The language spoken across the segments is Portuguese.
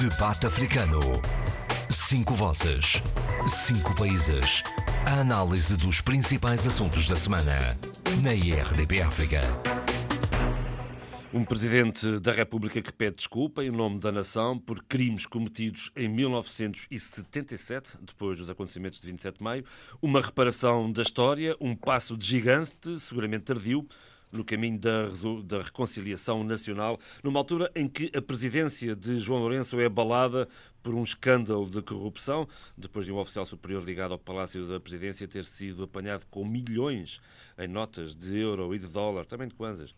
Debate Africano. Cinco vozes. Cinco países. A análise dos principais assuntos da semana. Na IRDP África. Um presidente da República que pede desculpa em nome da nação por crimes cometidos em 1977, depois dos acontecimentos de 27 de maio. Uma reparação da história, um passo de gigante, seguramente tardio, no caminho da, da, reconciliação nacional, numa altura em que a presidência de João Lourenço é abalada por um escândalo de corrupção, depois de um oficial superior ligado ao Palácio da Presidência ter sido apanhado com milhões em notas de euro e de dólar, também de kwanzas,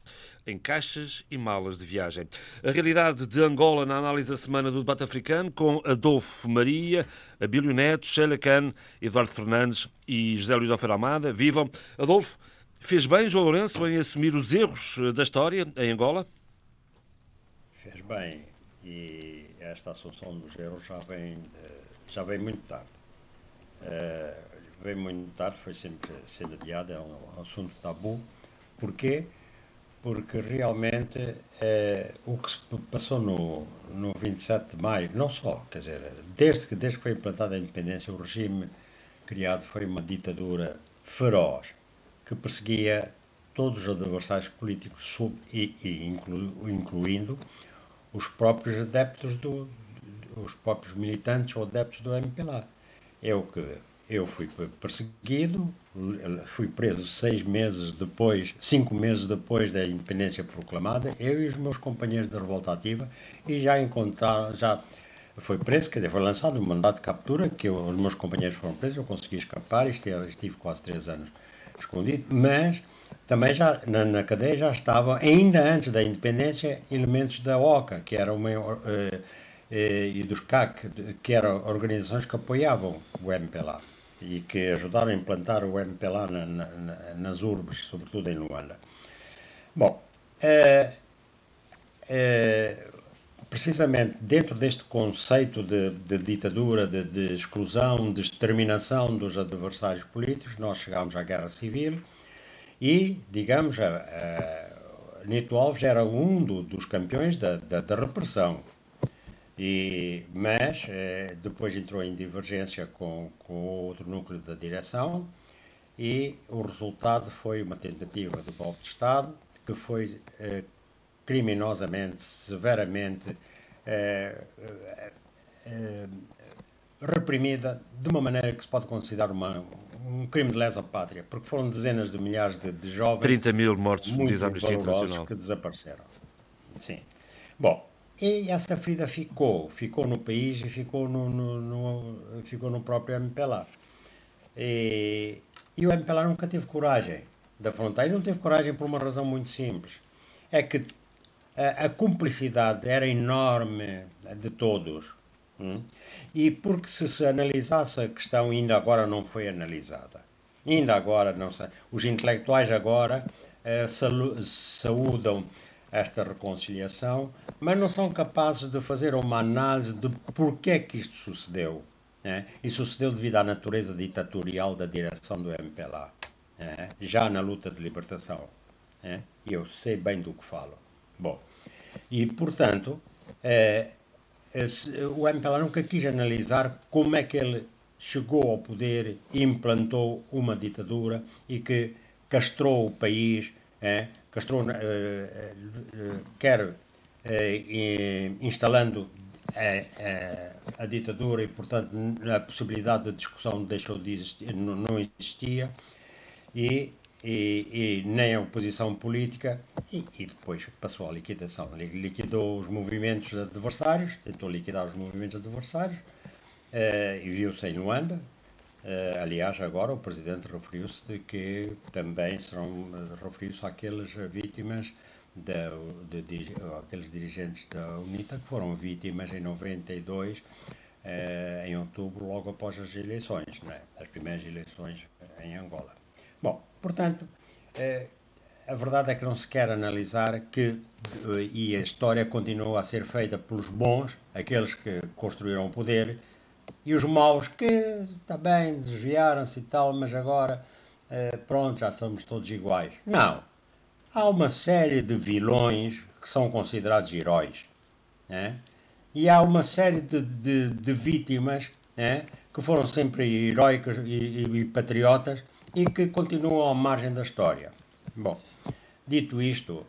em caixas e malas de viagem. A realidade de Angola na análise da semana do debate africano, com Adolfo Maria, Abílio Neto, Sheila Khan, Eduardo Fernandes e José Luís Alfeira Amada. Vivam! Adolfo, Fez bem João Lourenço em assumir os erros eh, da história em Angola? Fez bem e esta assunção dos erros já vem, já vem muito tarde. Uh, vem muito tarde, foi sempre sendo adiado, é um assunto tabu. Porquê? Porque realmente uh, o que se passou no, no 27 de maio, não só, quer dizer, desde que, desde que foi implantada a independência, o regime criado foi uma ditadura feroz que perseguia todos os adversários políticos, e, e inclu, incluindo os próprios adeptos do, os próprios militantes ou adeptos do MPLA. Eu que eu fui perseguido, fui preso seis meses depois, cinco meses depois da independência proclamada, eu e os meus companheiros da revolta ativa, e já encontraram, já foi preso, quer dizer, foi lançado um mandato de captura, que eu, os meus companheiros foram presos, eu consegui escapar e estive, estive quase três anos escondido, mas também já na, na, cadeia já estavam, ainda antes da independência, elementos da OCA, que era uma, uh, uh, e dos CAC, que eram organizações que apoiavam o MPLA e que ajudaram a implantar o MPLA na, na, nas urbes, sobretudo em Luanda. Bom, uh, precisamente dentro deste conceito de, de ditadura, de, de, exclusão, de exterminação dos adversários políticos, nós chegámos à Guerra Civil e, digamos, a, a Nito Alves era um do, dos campeões da, da, da repressão. E, mas eh, depois entrou em divergência com, com outro núcleo da direção e o resultado foi uma tentativa de golpe de Estado que foi eh, criminosamente, severamente é, é, é, reprimida de uma maneira que se pode considerar uma, um crime de lesa pátria, porque foram dezenas de milhares de, de jovens. 30 mil mortos, diz a Amnistia Internacional. que desapareceram. Sim. Bom, e essa ferida ficou, ficou no país e ficou no, no, no ficou no próprio MPLA. E, e o MPLA nunca teve coragem de afrontar, e não teve coragem por uma razão muito simples. É que a, a cumplicidade era enorme de todos. Hum? E porque se, se analisasse a questão, ainda agora não foi analisada. Ainda agora não sei. Os intelectuais agora eh, saúdam esta reconciliação, mas não são capazes de fazer uma análise de porquê que isto sucedeu. Né? E sucedeu devido à natureza ditatorial da direção do MPLA, né? já na luta de libertação. Né? E eu sei bem do que falo. Bom, e portanto, eh, o MPLA nunca quis analisar como é que ele chegou ao poder implantou uma ditadura e que castrou o país, eh, castrou, eh, eh, quer eh, instalando a, a, ditadura e, portanto, a possibilidade de discussão deixou de existir, não, não existia, e e, e, nem a oposição política, e, e, depois passou à liquidação. Liquidou os movimentos adversários, tentou liquidar os movimentos adversários, uh, e viu-se em Luanda. Uh, aliás, agora o Presidente referiu-se de que também serão, referiu-se àquelas vítimas, da, de, de, dirigentes da UNITA que foram vítimas em 92, uh, eh, em outubro, logo após as eleições, né? as primeiras eleições em Angola. Bom, portanto, eh, a verdade é que não se quer analisar que, eh, e a história continua a ser feita pelos bons, aqueles que construíram o poder, e os maus que também desviaram-se e tal, mas agora, eh, pronto, já somos todos iguais. Não. Há uma série de vilões que são considerados heróis. Né? e há uma série de, de, de vítimas é, que foram sempre heróicas e, e, e, patriotas e que continuam à margem da história. Bom, dito isto,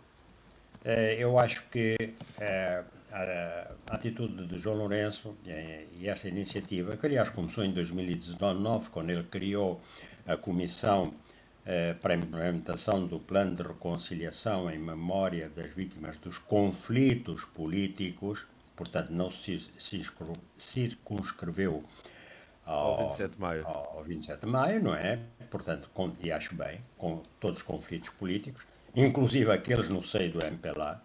eh, eu acho que eh, a atitude de João Lourenço e essa iniciativa, que aliás começou em 2019, quando ele criou a Comissão eh, para a implementação do Plano de Reconciliação em memória das vítimas dos conflitos políticos, portanto não se circunscreveu ao, ao 27 de maio. Ao 27 de maio, não é? Portanto, com, e acho bem, com todos os conflitos políticos, inclusive aqueles no seio do MPLA.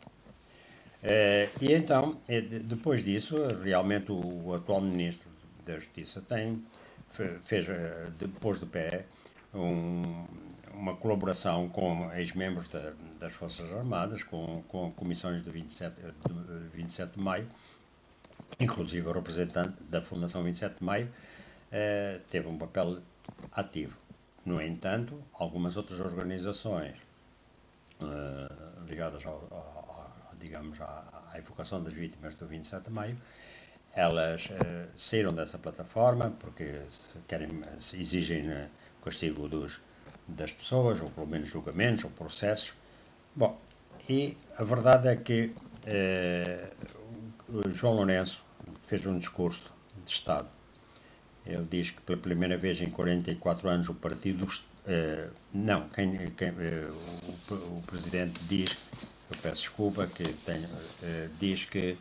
Eh, e então, eh, depois disso, realmente o, o, atual Ministro da Justiça tem, fez, eh, depois do pé, um, uma colaboração com ex-membros da, das Forças Armadas, com, com comissões de 27, de 27 de maio, inclusive o representante da Fundação 27 de maio, teve um papel ativo. No entanto, algumas outras organizações eh, ligadas ao, ao, ao, digamos, à, à, evocação das vítimas do 27 de maio, elas eh, saíram dessa plataforma porque querem, exigem o castigo dos, das pessoas, ou pelo menos julgamentos ou processos. Bom, e a verdade é que o João Lourenço fez um discurso de Estado ele diz que pela primeira vez em 44 anos o partido. Uh, não, quem, quem uh, o, o, presidente diz, eu peço desculpa, que uh, diz que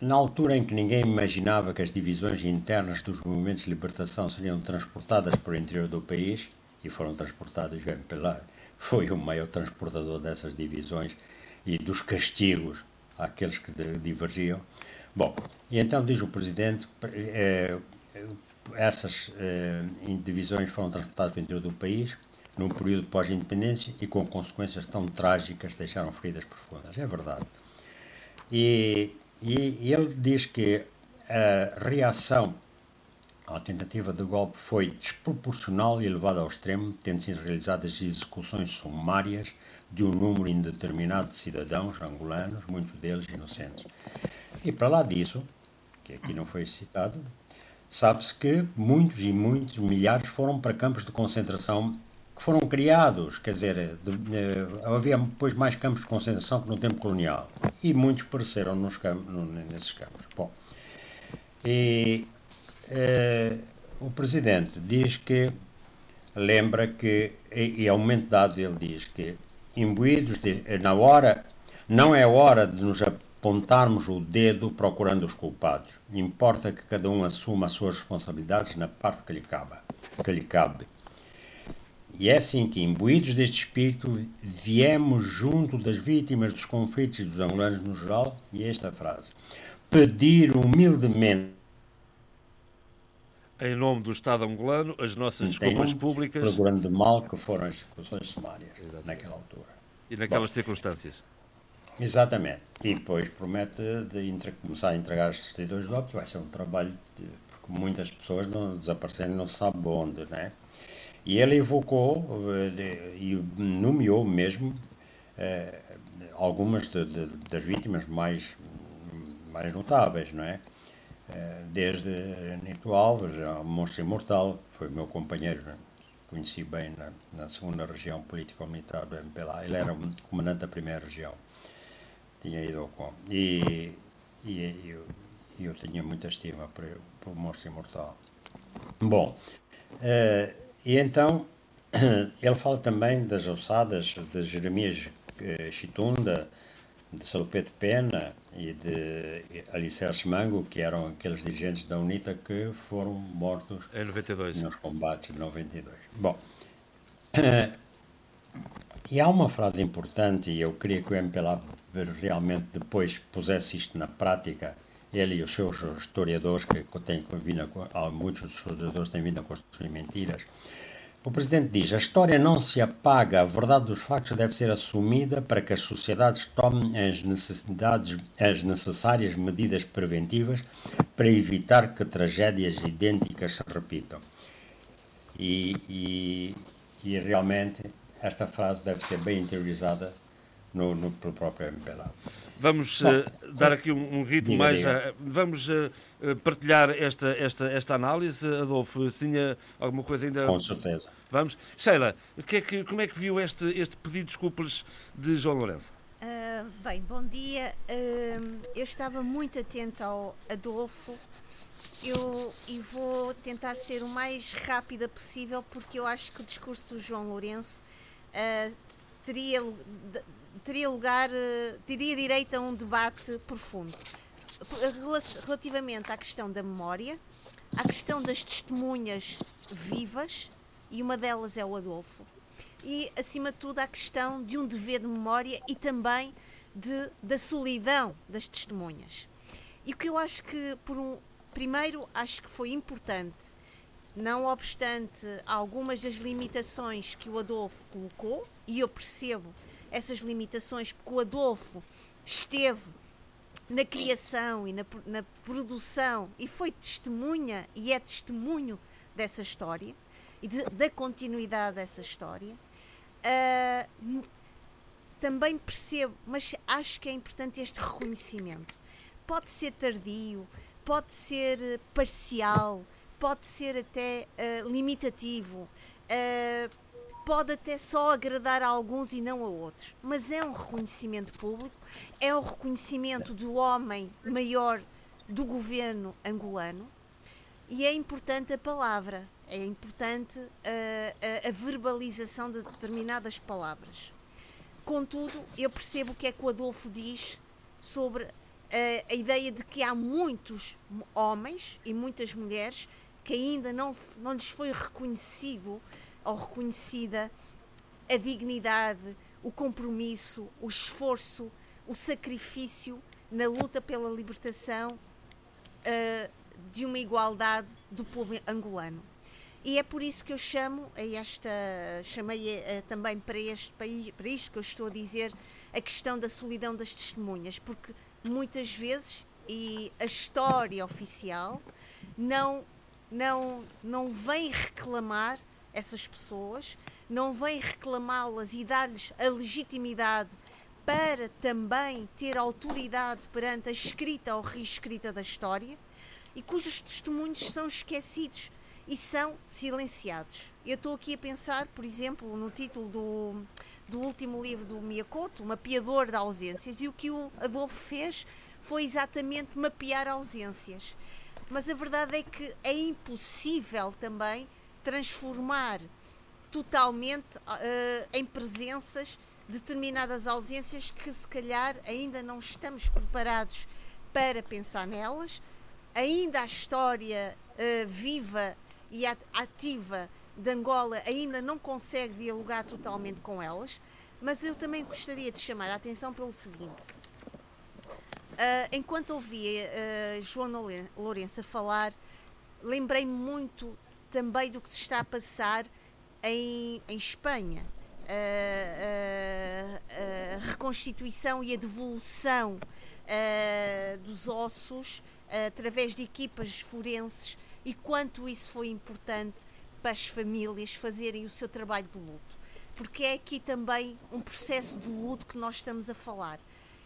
na altura em que ninguém imaginava que as divisões internas dos movimentos de libertação seriam transportadas para o interior do país, e foram transportadas, o foi o maior transportador dessas divisões e dos castigos àqueles que divergiam, Bom, e então diz o Presidente, eh, essas eh, divisões foram transportadas para o interior do país num período pós-independência e com consequências tão trágicas deixaram feridas profundas. É verdade. E, e, e ele diz que a reação à tentativa de golpe foi desproporcional e elevada ao extremo, tendo sido realizadas execuções sumárias de um número indeterminado de cidadãos angolanos, muitos deles inocentes. E para lá disso, que aqui não foi citado, sabe-se que muitos e muitos milhares foram para campos de concentração que foram criados, quer dizer, de, de, havia depois mais campos de concentração que no tempo colonial e muitos pereceram nos campos, nesses campos. Bom, e eh, o presidente diz que lembra que e, e momento dado ele diz que imbuídos de, na hora não é hora de nos apontarmos o dedo procurando os culpados. Importa que cada um assuma as suas responsabilidades na parte que lhe cabe. Que lhe cabe. E é assim que, imbuídos deste espírito, viemos junto das vítimas dos conflitos e dos angolanos no geral, e esta frase: pedir humildemente. Em nome do Estado angolano, as nossas desculpas públicas. Pelo grande mal que foram as execuções sumárias Exatamente. naquela altura. E naquelas Bom, circunstâncias. Exatamente. E depois promete de entre, começar a entregar os certidões de óbito. Vai ser um trabalho, de, porque muitas pessoas não desaparecem não se sabe onde, né? E ele evocou de, e nomeou mesmo eh, algumas de, de, das vítimas mais, mais notáveis, não é? Eh, desde Nito Alves, ao Monstro Imortal, foi meu companheiro, conheci bem na, na segunda região político-militar do MPLA. Ele era um comandante da primeira região tinha ido ao com. E, e eu, eu tinha muita estima para, para o Monstro Imortal. Bom, uh, e então ele fala também das ossadas de Jeremias uh, Chitunda, de Salopete Pena e de Alicerce Mango, que eram aqueles dirigentes da UNITA que foram mortos em 92. nos combates de 92. Bom, e há uma frase importante, e eu queria que o MPLA realmente depois pusesse isto na prática, ele e os seus historiadores, que têm vindo a, muitos dos historiadores têm vindo a construir mentiras. O Presidente diz: a história não se apaga, a verdade dos factos deve ser assumida para que as sociedades tomem as, necessidades, as necessárias medidas preventivas para evitar que tragédias idênticas se repitam. E, e, e realmente esta frase deve ser bem interiorizada no, no, pelo próprio MPLA. Vamos Bom, uh, dar aqui um, um ritmo diga, mais. Diga. Uh, vamos uh, partilhar esta, esta, esta análise, Adolfo. Se tinha alguma coisa ainda. Com certeza. Vamos. Sheila, que é que, como é que viu este, este pedido de desculpas de João Lourenço? bem, bom dia. eu estava muito atento ao Adolfo eu, e vou tentar ser o mais rápida possível porque eu acho que o discurso do João Lourenço uh, teria, teria lugar, uh, teria direito a um debate profundo. Relativamente à questão da memória, à questão das testemunhas vivas, e uma delas é o Adolfo, e acima de tudo à questão de um dever de memória e também de, da solidão das testemunhas. E o que eu acho que, por um, primeiro, acho que foi importante, não obstante algumas das limitações que o Adolfo colocou, e eu percebo essas limitações porque o Adolfo esteve na criação e na, na produção e foi testemunha e é testemunho dessa história e de, da continuidade dessa história. Uh, também percebo, mas acho que é importante este reconhecimento. Pode ser tardio, pode ser parcial, pode ser até uh, limitativo, uh, pode até só agradar a alguns e não a outros, mas é um reconhecimento público, é um reconhecimento do homem maior do governo angolano e é importante a palavra, é importante a, a, a verbalização de determinadas palavras. Contudo, eu percebo o que é que o Adolfo diz sobre a ideia de que há muitos homens e muitas mulheres que ainda não, não lhes foi reconhecido ou reconhecida a dignidade, o compromisso, o esforço, o sacrifício na luta pela libertação uh, de uma igualdade do povo angolano. E é por isso que eu chamo a esta, chamei uh, também para este país, para isto que eu estou a dizer, a questão da solidão das testemunhas, porque muitas vezes, e a história oficial não, não, não vem reclamar essas pessoas, não vem reclamá-las e dar-lhes a legitimidade para também ter autoridade perante a escrita ou reescrita da história e cujos testemunhos são esquecidos e são silenciados. Eu estou aqui a pensar, por exemplo, no título do, do último livro do Miyakoto, Mapeador de Ausências, e o que o Adolfo fez foi exatamente mapear ausências. Mas a verdade é que é impossível também transformar totalmente uh, em presenças determinadas ausências que se calhar ainda não estamos preparados para pensar nelas. Ainda a história uh, viva e ativa de Angola ainda não consegue dialogar totalmente com elas, mas eu também gostaria de chamar a atenção pelo seguinte. Uh, enquanto ouvia uh, João Lourenço falar, lembrei-me muito também do que se está a passar em, em Espanha. A, a, reconstituição e a devolução uh, dos ossos uh, através de equipas forenses e quanto isso foi importante para as famílias fazerem o seu trabalho de luto. Porque é aqui também um processo de luto que nós estamos a falar.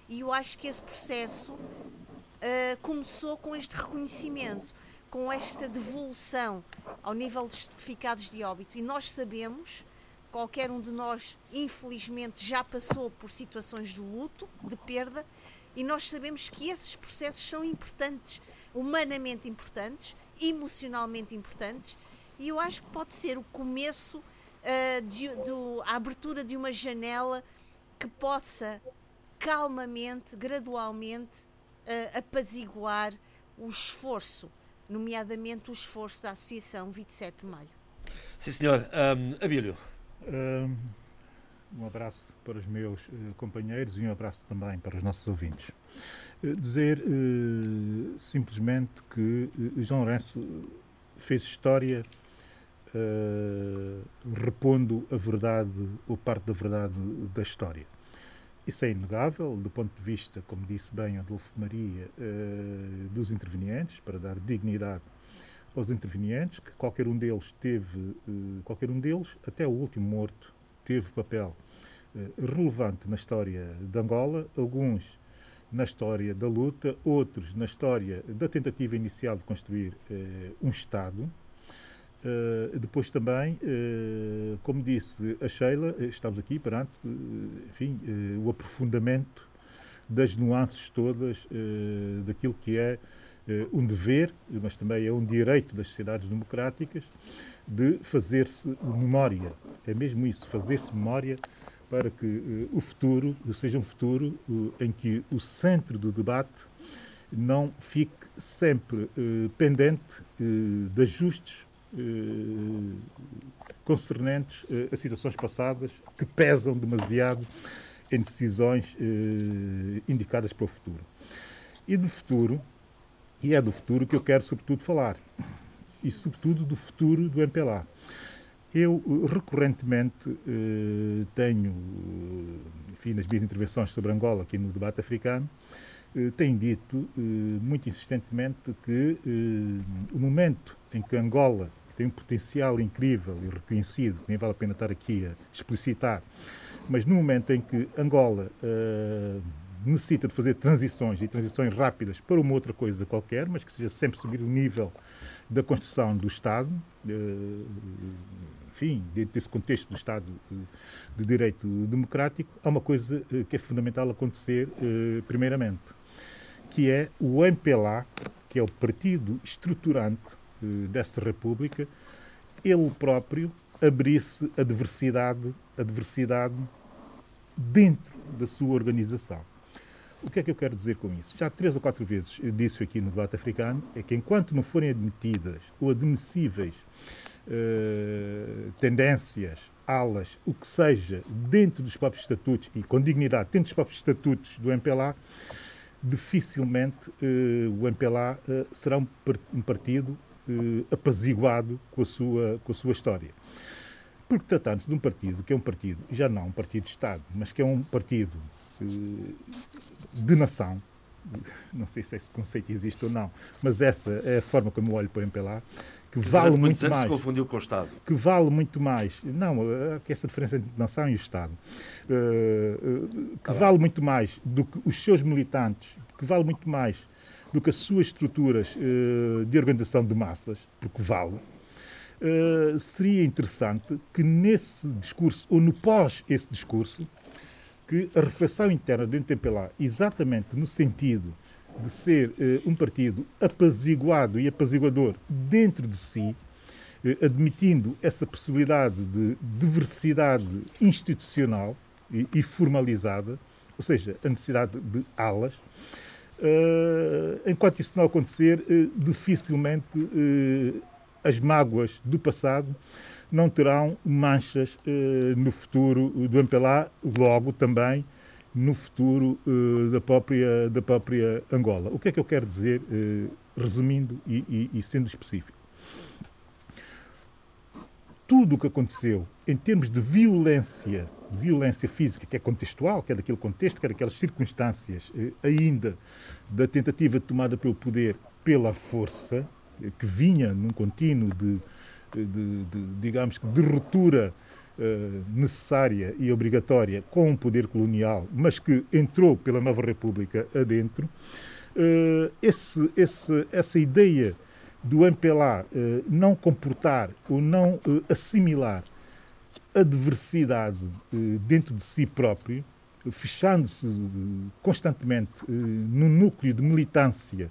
E eu acho que esse processo uh, começou com este reconhecimento, com esta devolução ao nível dos certificados de óbito. E nós sabemos, qualquer um de nós, infelizmente, já passou por situações de luto, de perda, e nós sabemos que esses processos são importantes, humanamente importantes, emocionalmente importantes, e eu acho que pode ser o começo uh, de, do, a abertura de uma janela que possa calmamente, gradualmente, uh, apaziguar o esforço, nomeadamente o esforço da Associação 27 de Maio. Sim, senhor. Um, Abílio. Um, um abraço para os meus uh, companheiros e um abraço também para os nossos ouvintes. Uh, dizer uh, simplesmente que João Lourenço fez história repondo a verdade ou parte da verdade da história. Isso é inegável do ponto de vista, como disse bem Adolfo Maria, uh, dos intervenientes, para dar dignidade aos intervenientes, que qualquer um deles teve, uh, qualquer um deles, até o último morto, teve papel relevante na história de Angola, alguns na história da luta, outros na história da tentativa inicial de construir um Estado. Depois também, como disse a Sheila, estamos aqui perante enfim, o aprofundamento das nuances todas daquilo que é um dever, mas também é um direito das sociedades democráticas, de fazer-se memória. É mesmo isso, fazer-se memória para que uh, o futuro seja um futuro uh, em que o centro do debate não fique sempre uh, pendente de ajustes concernentes a situações passadas que pesam demasiado em decisões indicadas para o futuro. E do futuro, e é do futuro que eu quero sobretudo falar e, sobretudo, do futuro do MPLA. Eu, eh, recorrentemente, eh, tenho, eh, enfim, nas minhas intervenções sobre Angola, aqui no debate africano, tenho dito muito insistentemente que o momento em que Angola tem um potencial incrível e reconhecido, nem vale a pena estar aqui a explicitar, mas no momento em que Angola necessita de fazer transições e transições rápidas para uma outra coisa qualquer, mas que seja sempre subir o nível da construção do Estado, eh, enfim, dentro desse contexto do Estado de Direito Democrático, há uma coisa eh, que é fundamental acontecer, eh, primeiramente, que é o MPLA, que é o partido estruturante dessa República, ele próprio abrir-se a diversidade, a diversidade dentro da sua organização. O que é que eu quero dizer com isso? Já três ou quatro vezes eu disse aqui no debate africano é que enquanto não forem admitidas ou admissíveis uh, tendências, alas, o que seja, dentro dos próprios estatutos e com dignidade dentro dos próprios estatutos do MPLA, dificilmente uh, o MPLA eh, será um, um partido apaziguado com a, sua, com a sua história. Porque tratando-se de um partido que é um partido, já não um partido de Estado, mas que é um partido de nação, não sei se esse conceito existe ou não, mas essa é a forma como eu olho para o MPLA, que vale muito mais. Se confundiu com o Estado. Que vale muito mais. Não, que essa diferença entre nação e Estado. Uh, que tá vale bem. muito mais do que os seus militantes, que vale muito mais do que as suas estruturas uh, de organização de massas, porque vale. Uh, seria interessante que nesse discurso, ou no pós esse discurso, que a reflexão interna do MPLA, exatamente no sentido de ser eh, um partido apaziguado e apaziguador dentro de si, eh, admitindo essa possibilidade de diversidade institucional e formalizada, ou seja, a necessidade de alas, uh, enquanto isso não acontecer, uh, dificilmente uh, as mágoas do passado não terão manchas eh, no futuro do MPLA, logo também no futuro eh, da, própria, da própria Angola. O que é que eu quero dizer, eh, resumindo e, e, e sendo específico? Tudo o que aconteceu em termos de violência, violência física, que é contextual, que é daquele contexto, que é daquelas circunstâncias ainda da tentativa de tomada pelo poder pela força, que vinha num contínuo de de, de digamos que, de ruptura necessária e obrigatória com o poder colonial, mas que entrou pela nova República adentro, esse, esse, essa ideia do MPLA eh, não comportar ou não assimilar a diversidade dentro de si próprio, fechando-se constantemente no núcleo de militância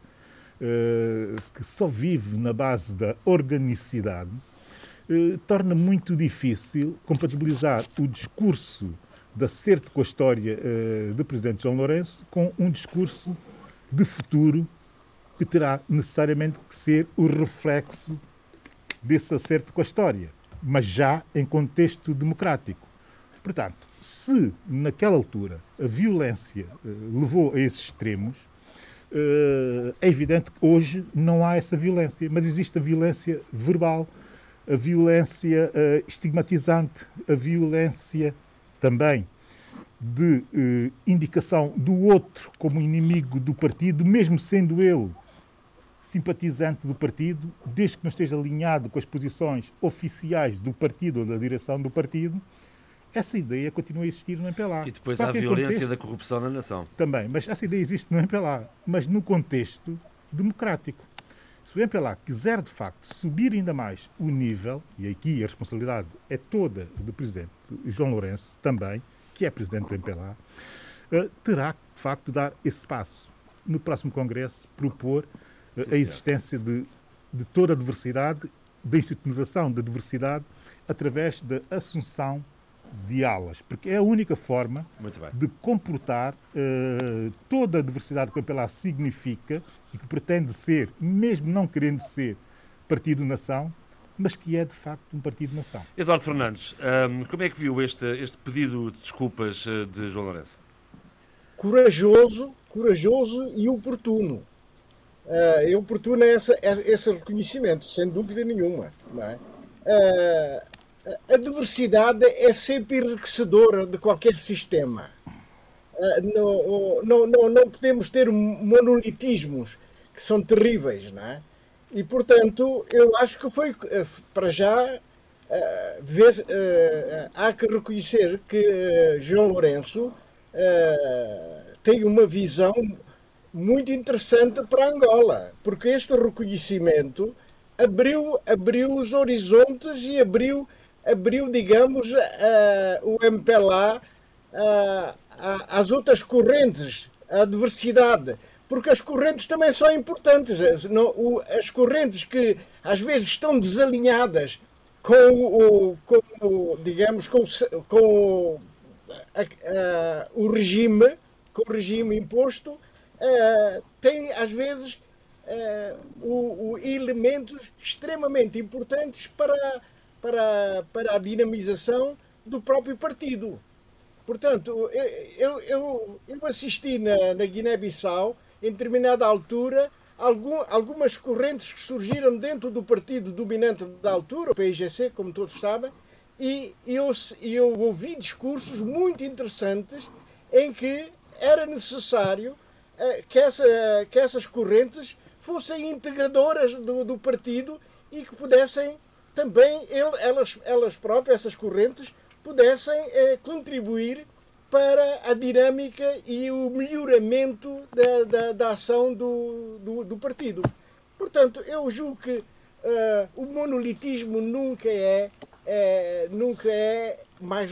que só vive na base da organicidade, torna muito difícil compatibilizar o discurso de acerto com a história do Presidente João Lourenço com um discurso de futuro que terá necessariamente que ser o reflexo desse acerto com a história, mas já em contexto democrático. Portanto, se naquela altura a violência levou a esses extremos, eh, é evidente que hoje não há essa violência, mas existe a violência verbal, a violência uh, estigmatizante, a violência também de indicação do outro como inimigo do partido, mesmo sendo ele simpatizante do partido, desde que não esteja alinhado com as posições oficiais do partido ou da direção do partido, essa ideia continua a existir no MPLA. E depois há a violência contexto, da corrupção na nação. Também, mas essa ideia existe no MPLA, mas no contexto democrático. Se o MPLA quiser, de facto, subir ainda mais o nível, e aqui a responsabilidade é toda do Presidente João Lourenço, também, que é Presidente do MPLA, eh, terá, de facto, dar esse passo. No próximo Congresso, propor Sim, a existência de, de toda a diversidade, da institucionalização da diversidade, através da assunção de alas, porque é a única forma de comportar uh, toda a diversidade que o MPLA significa e que pretende ser, mesmo não querendo ser partido-nação, mas que é de facto um partido-nação. Eduardo Fernandes, um, como é que viu este, este pedido de desculpas eh, de João Lourenço? Corajoso, corajoso e oportuno. Uh, é oportuno essa, esse reconhecimento, sem dúvida nenhuma. Não é? Uh, a diversidade é sempre enriquecedora de qualquer sistema. Ah, não, não, não, não podemos ter monolitismos que são terríveis, não é? E, portanto, eu acho que foi, ah, para já, ah, há que reconhecer que João Lourenço tem uma visão muito interessante para Angola, porque este reconhecimento abriu, abriu os horizontes e abriu abriu, digamos, uh, o MPLA uh, às outras correntes, à diversidade, porque as correntes também são importantes. As correntes que às vezes estão desalinhadas com o, com o digamos, com, com a, a, o regime, com o regime imposto, uh, têm às vezes uh, o, o elementos extremamente importantes para para, para a dinamização do próprio partido. Portanto, eu, eu, eu assisti na, na Guiné-Bissau, em determinada altura, algum, algumas correntes que surgiram dentro do partido dominante da altura, o PIGC, como todos sabem, e eu, eu ouvi discursos muito interessantes em que era necessário que, essa, que essas correntes fossem integradoras do, do partido e que pudessem também ele, elas, elas próprias, essas correntes, pudessem eh, contribuir para a dinâmica e o melhoramento da, da, da ação do, do, do, partido. Portanto, eu julgo que uh, o monolitismo nunca é, é, nunca é mais,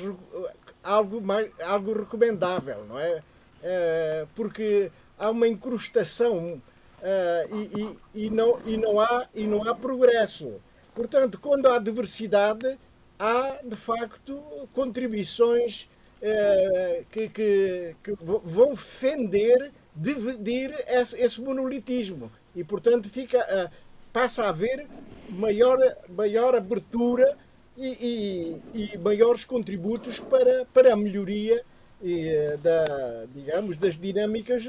algo, mais, algo recomendável, não é? Uh, porque há uma incrustação uh, e, e, e, não, e, não há, e não há progresso. Portanto, quando há diversidade, há de facto contribuições eh, que, que, que, vão defender, dividir esse, esse, monolitismo. E, portanto, fica, eh, passa a haver maior, maior abertura e, e, e maiores contributos para, para a melhoria eh, da, digamos, das dinâmicas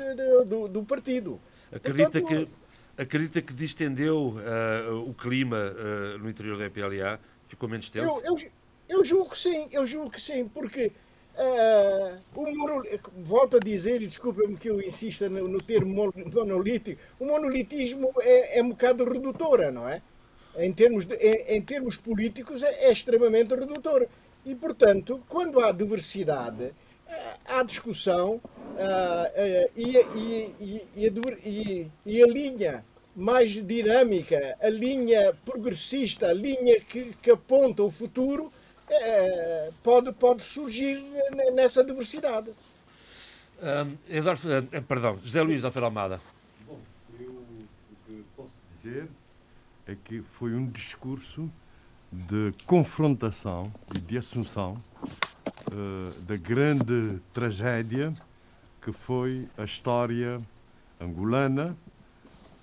do, do partido. Acredita Portanto, que Acredita que distendeu uh, o clima uh, no interior da MPLA? Ficou menos tenso? Eu, eu, eu, julgo que sim, eu julgo que sim, porque uh, o volto a dizer, e desculpa-me que eu insista no, no, termo monolítico, o monolitismo é, é um bocado redutora, não é? Em termos, de, em, em termos políticos é, é extremamente redutor. E, portanto, quando há diversidade, há discussão uh, uh, e, e, e, e, a linha mais dinâmica, a linha progressista, a linha que, que aponta o futuro, pode, pode surgir nessa diversidade. Um, Eduardo, perdão, José Luís Alfredo Almada. Bom, eu o que posso dizer é que foi um discurso de confrontação e de assunção uh, da grande tragédia que foi a história angolana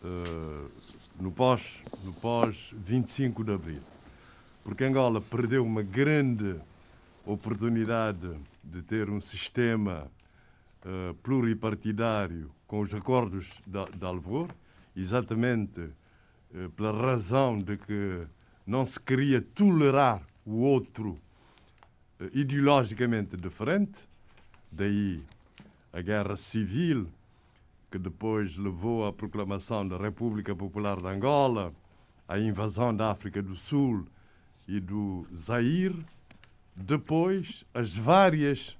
uh, no pós no pós 25 de abril. Porque Angola perdeu uma grande oportunidade de ter um sistema uh, pluripartidário com os acordos de, de Alvor exatamente pela razão de que não se queria tolerar o outro ideologicamente diferente, daí a guerra civil que depois levou à proclamação da República Popular de Angola, à invasão da África do Sul e do Zaire, depois as várias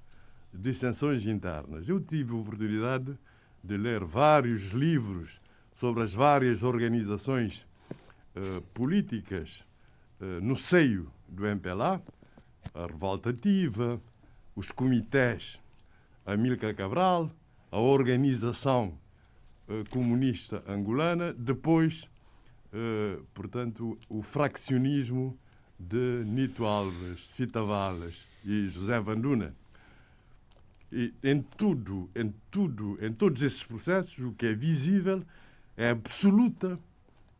dissensões internas. Eu tive a oportunidade de ler vários livros sobre as várias organizações uh, políticas uh, no seio do MPLA, a Revolta Ativa, os comitês Amílcar Cabral, a organização uh, comunista angolana, depois, portanto, o fraccionismo de Nito Alves, Cita Valas e José Vanduna. E em tudo, em tudo, em todos esses processos, o que é visível é a absoluta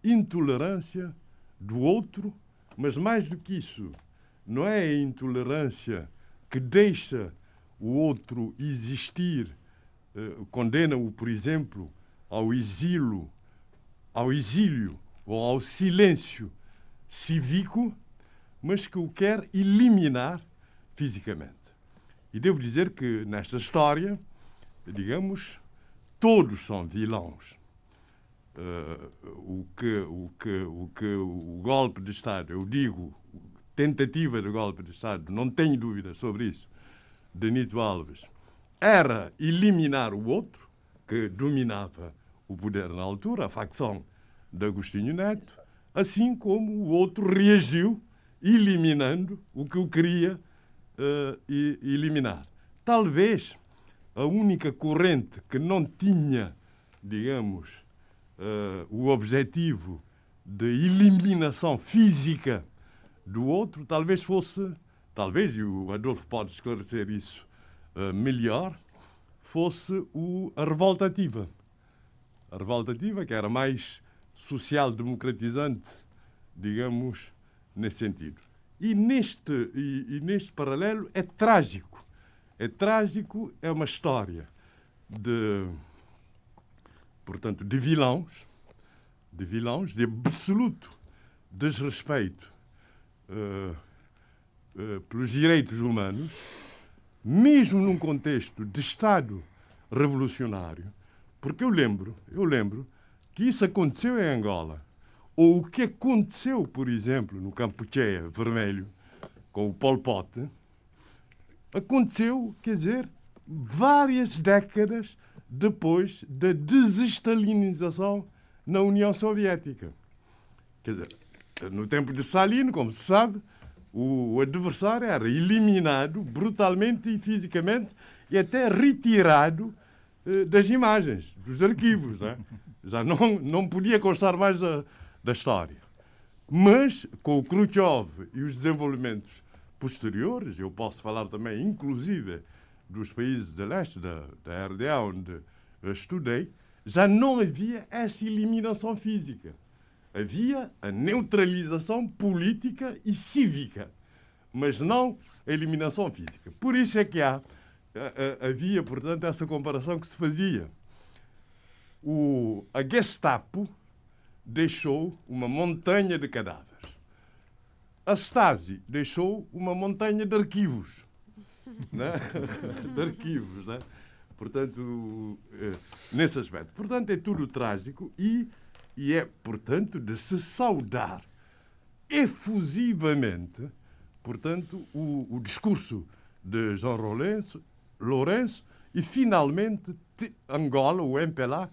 intolerância do outro, mas mais do que isso, não é a intolerância que deixa o outro existir, eh, condena-o, por exemplo, ao exílio, ao exílio ou ao silêncio cívico, mas que o quer eliminar fisicamente. E devo dizer que nesta história, digamos, todos são vilões. Uh, o, que, o, que, o que o golpe de Estado, eu digo, tentativa de golpe de Estado, não tenho dúvida sobre isso, de Nito Alves, era eliminar o outro, que dominava o poder na altura, a facção de Agostinho Neto, assim como o outro reagiu, eliminando o que o queria uh, eliminar. Talvez a única corrente que não tinha, digamos, uh, o objetivo de eliminação física do outro, talvez fosse, talvez, e o Adolfo pode esclarecer isso uh, melhor, fosse o, a revolta ativa. A revolta ativa, que era mais social-democratizante, digamos, nesse sentido. E neste, e, e neste paralelo é trágico. É trágico, é uma história de, portanto, de vilões, de vilões, de absoluto desrespeito uh, uh, pelos direitos humanos, mesmo num contexto de Estado revolucionário, porque eu lembro, eu lembro que isso aconteceu em Angola ou o que aconteceu, por exemplo, no Campucheia Vermelho, com o Pol Pot, aconteceu, quer dizer, várias décadas depois da desestalinização na União Soviética. Quer dizer, no tempo de Stalin, como se sabe, o adversário era eliminado brutalmente e fisicamente e até retirado eh, das imagens, dos arquivos. Né? Já não, não podia constar mais a, da história. Mas, com o Khrushchev e os desenvolvimentos posteriores, eu posso falar também, inclusive, dos países de leste, da, da RDA, onde estudei, já não havia essa eliminação física. Havia a neutralização política e cívica, mas não a eliminação física. Por isso é que há, havia, portanto, essa comparação que se fazia. O, a Gestapo, deixou uma montanha de cadáveres. A Stasi deixou uma montanha de arquivos. Né? de arquivos, né? Portanto, eh, nesse aspecto. Portanto, é tudo trágico e, e é, portanto, de se saudar efusivamente, portanto, o, o discurso de João Lourenço, Lourenço e, finalmente, Angola, o MPLA,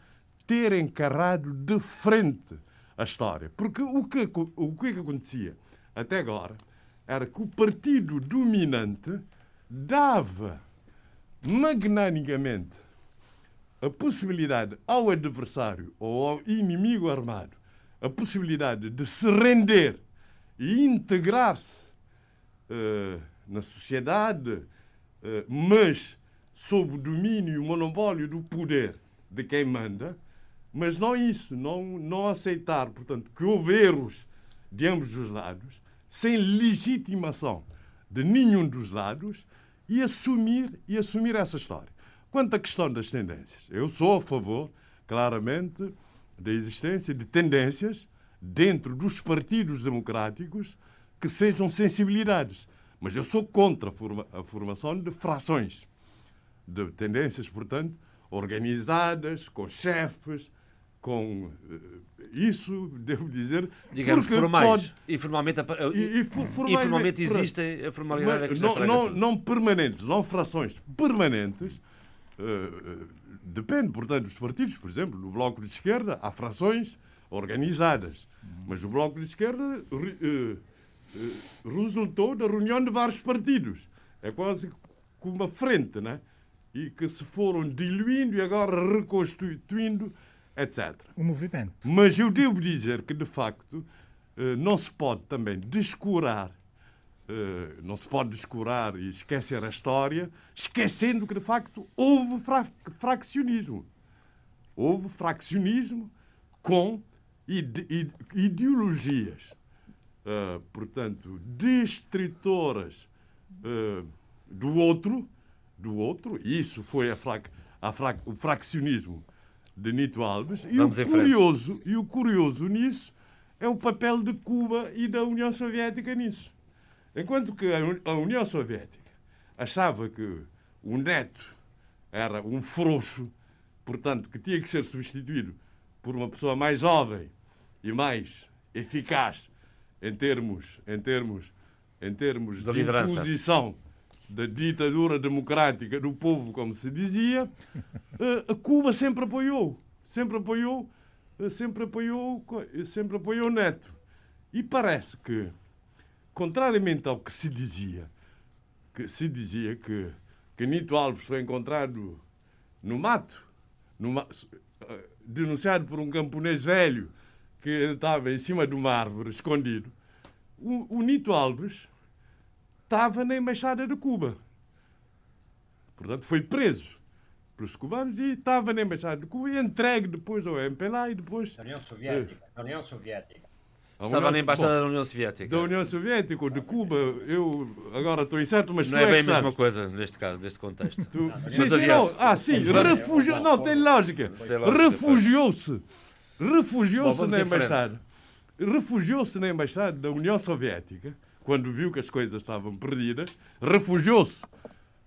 ter encarado de frente a história. Porque o que, o que acontecia até agora era que o partido dominante dava magnanimamente a possibilidade ao adversário ou ao inimigo armado a possibilidade de se render e integrar-se uh, na sociedade, uh, mas sob o domínio e o monopólio do poder de quem manda, mas não isso, não, não aceitar, portanto, que houve erros de ambos os lados, sem legitimação de nenhum dos lados e assumir, e assumir essa história. Quanto à questão das tendências, eu sou a favor, claramente, da existência de tendências dentro dos partidos democráticos que sejam sensibilidades. Mas eu sou contra a, forma, a formação de frações, de tendências, portanto, organizadas, com chefes, com eh, isso, devo dizer. Digamos formais. pode- E formalmente, E- e for- formais- informalmente pronto. existem a formalidade não, não, não permanentes, não frações permanentes. Eh, eh, depende, portanto, dos partidos. Por exemplo, no Bloco de Esquerda há frações organizadas. Mas o Bloco de Esquerda eh, resultou da reunião de vários partidos. É quase como uma frente, né? E que se foram diluindo e agora reconstituindo, etc. Um movimento. Mas eu devo dizer que, de facto, não se pode também descurar, não se pode descurar e esquecer a história, esquecendo que, de facto, houve fra fraccionismo. Houve fraccionismo com ide ide- ideologias, eh, portanto, destritoras eh, do outro, do outro, e isso foi a frac a frac o fraccionismo de Nito Alves. E o, Vamos curioso, e o curioso nisso é o papel de Cuba e da União Soviética nisso. Enquanto que a Uni- a União Soviética achava que o neto era um frouxo, portanto, que tinha que ser substituído por uma pessoa mais jovem e mais eficaz em termos, em termos, em termos Da de liderança. imposição da ditadura democrática do povo, como se dizia, eh, a Cuba sempre apoiou, sempre apoiou, eh, sempre apoiou, eh, sempre apoiou o Neto. E parece que, contrariamente ao que se dizia, que se dizia que, que Nito Alves foi encontrado no mato, eh, denunciado por um camponês velho que estava em cima de uma árvore, escondido. O, o Nito Alves estava na Embaixada de Cuba. Portanto, foi preso pelos cubanos e estava na Embaixada de Cuba e entregue depois ao MPLA e depois União Soviética. União Soviética. Estava União- na Embaixada Bom, da União Soviética. da União Soviética ou de Cuba. Eu agora estou incerto, mas Não tu é bem a mesma coisa neste caso, neste contexto. Tu... Sim, sim, não. Ah, sim, refugiou. Não, tem lógica. Refugiou-se. Refugiou-se na embaixada. Refugiou-se na embaixada da União Soviética, quando viu que as coisas estavam perdidas. Refugiou-se,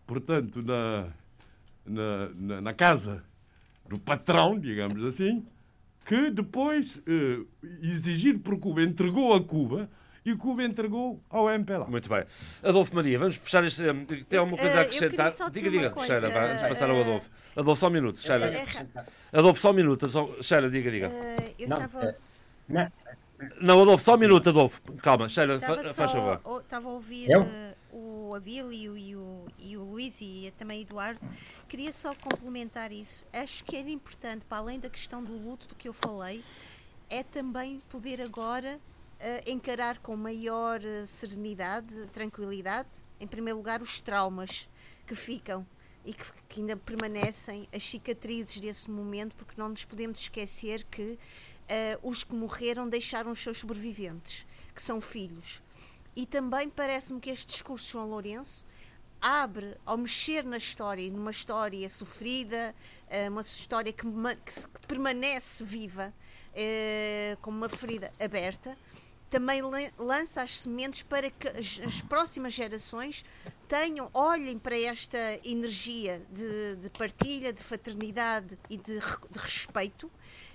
portanto, na, na, na, na casa do patrão, digamos assim, que depois, eh, exigido por Cuba, entregou a Cuba e Cuba entregou ao MPLA. Muito bem. Adolfo Maria, vamos fechar este. hum, Tem alguma coisa a Eh, eu acrescentar? queria só dizer Diga, diga, coisa, Sheila, vamos eh, passar ao Adolfo. Adolfo, só um minuto. Sheila. É, Adolfo, só um minuto. Só... Sheila, diga, diga. eh, eu Não, estava. não, Não, Adolfo, só um minuto, Adolfo. Calma, Estava faz favor. estava a ouvir Eu? O Abílio e o, e o Luís e também Eduardo. Queria só complementar isso. Acho que era importante, para além da questão do luto do que eu falei, é também poder agora eh, encarar com maior eh, serenidade, tranquilidade, em primeiro lugar, os traumas que ficam e que, que ainda permanecem, as cicatrizes desse momento, porque não nos podemos esquecer que eh, os que morreram deixaram os seus sobreviventes, que são filhos. E também parece-me que este discurso de João Lourenço abre, ao mexer na história, numa história sofrida, eh, uma história que, que permanece viva, eh, com uma ferida aberta, também lan- lança as sementes para que as, as próximas gerações tenham, olhem para esta energia de, de partilha, de fraternidade e de, de respeito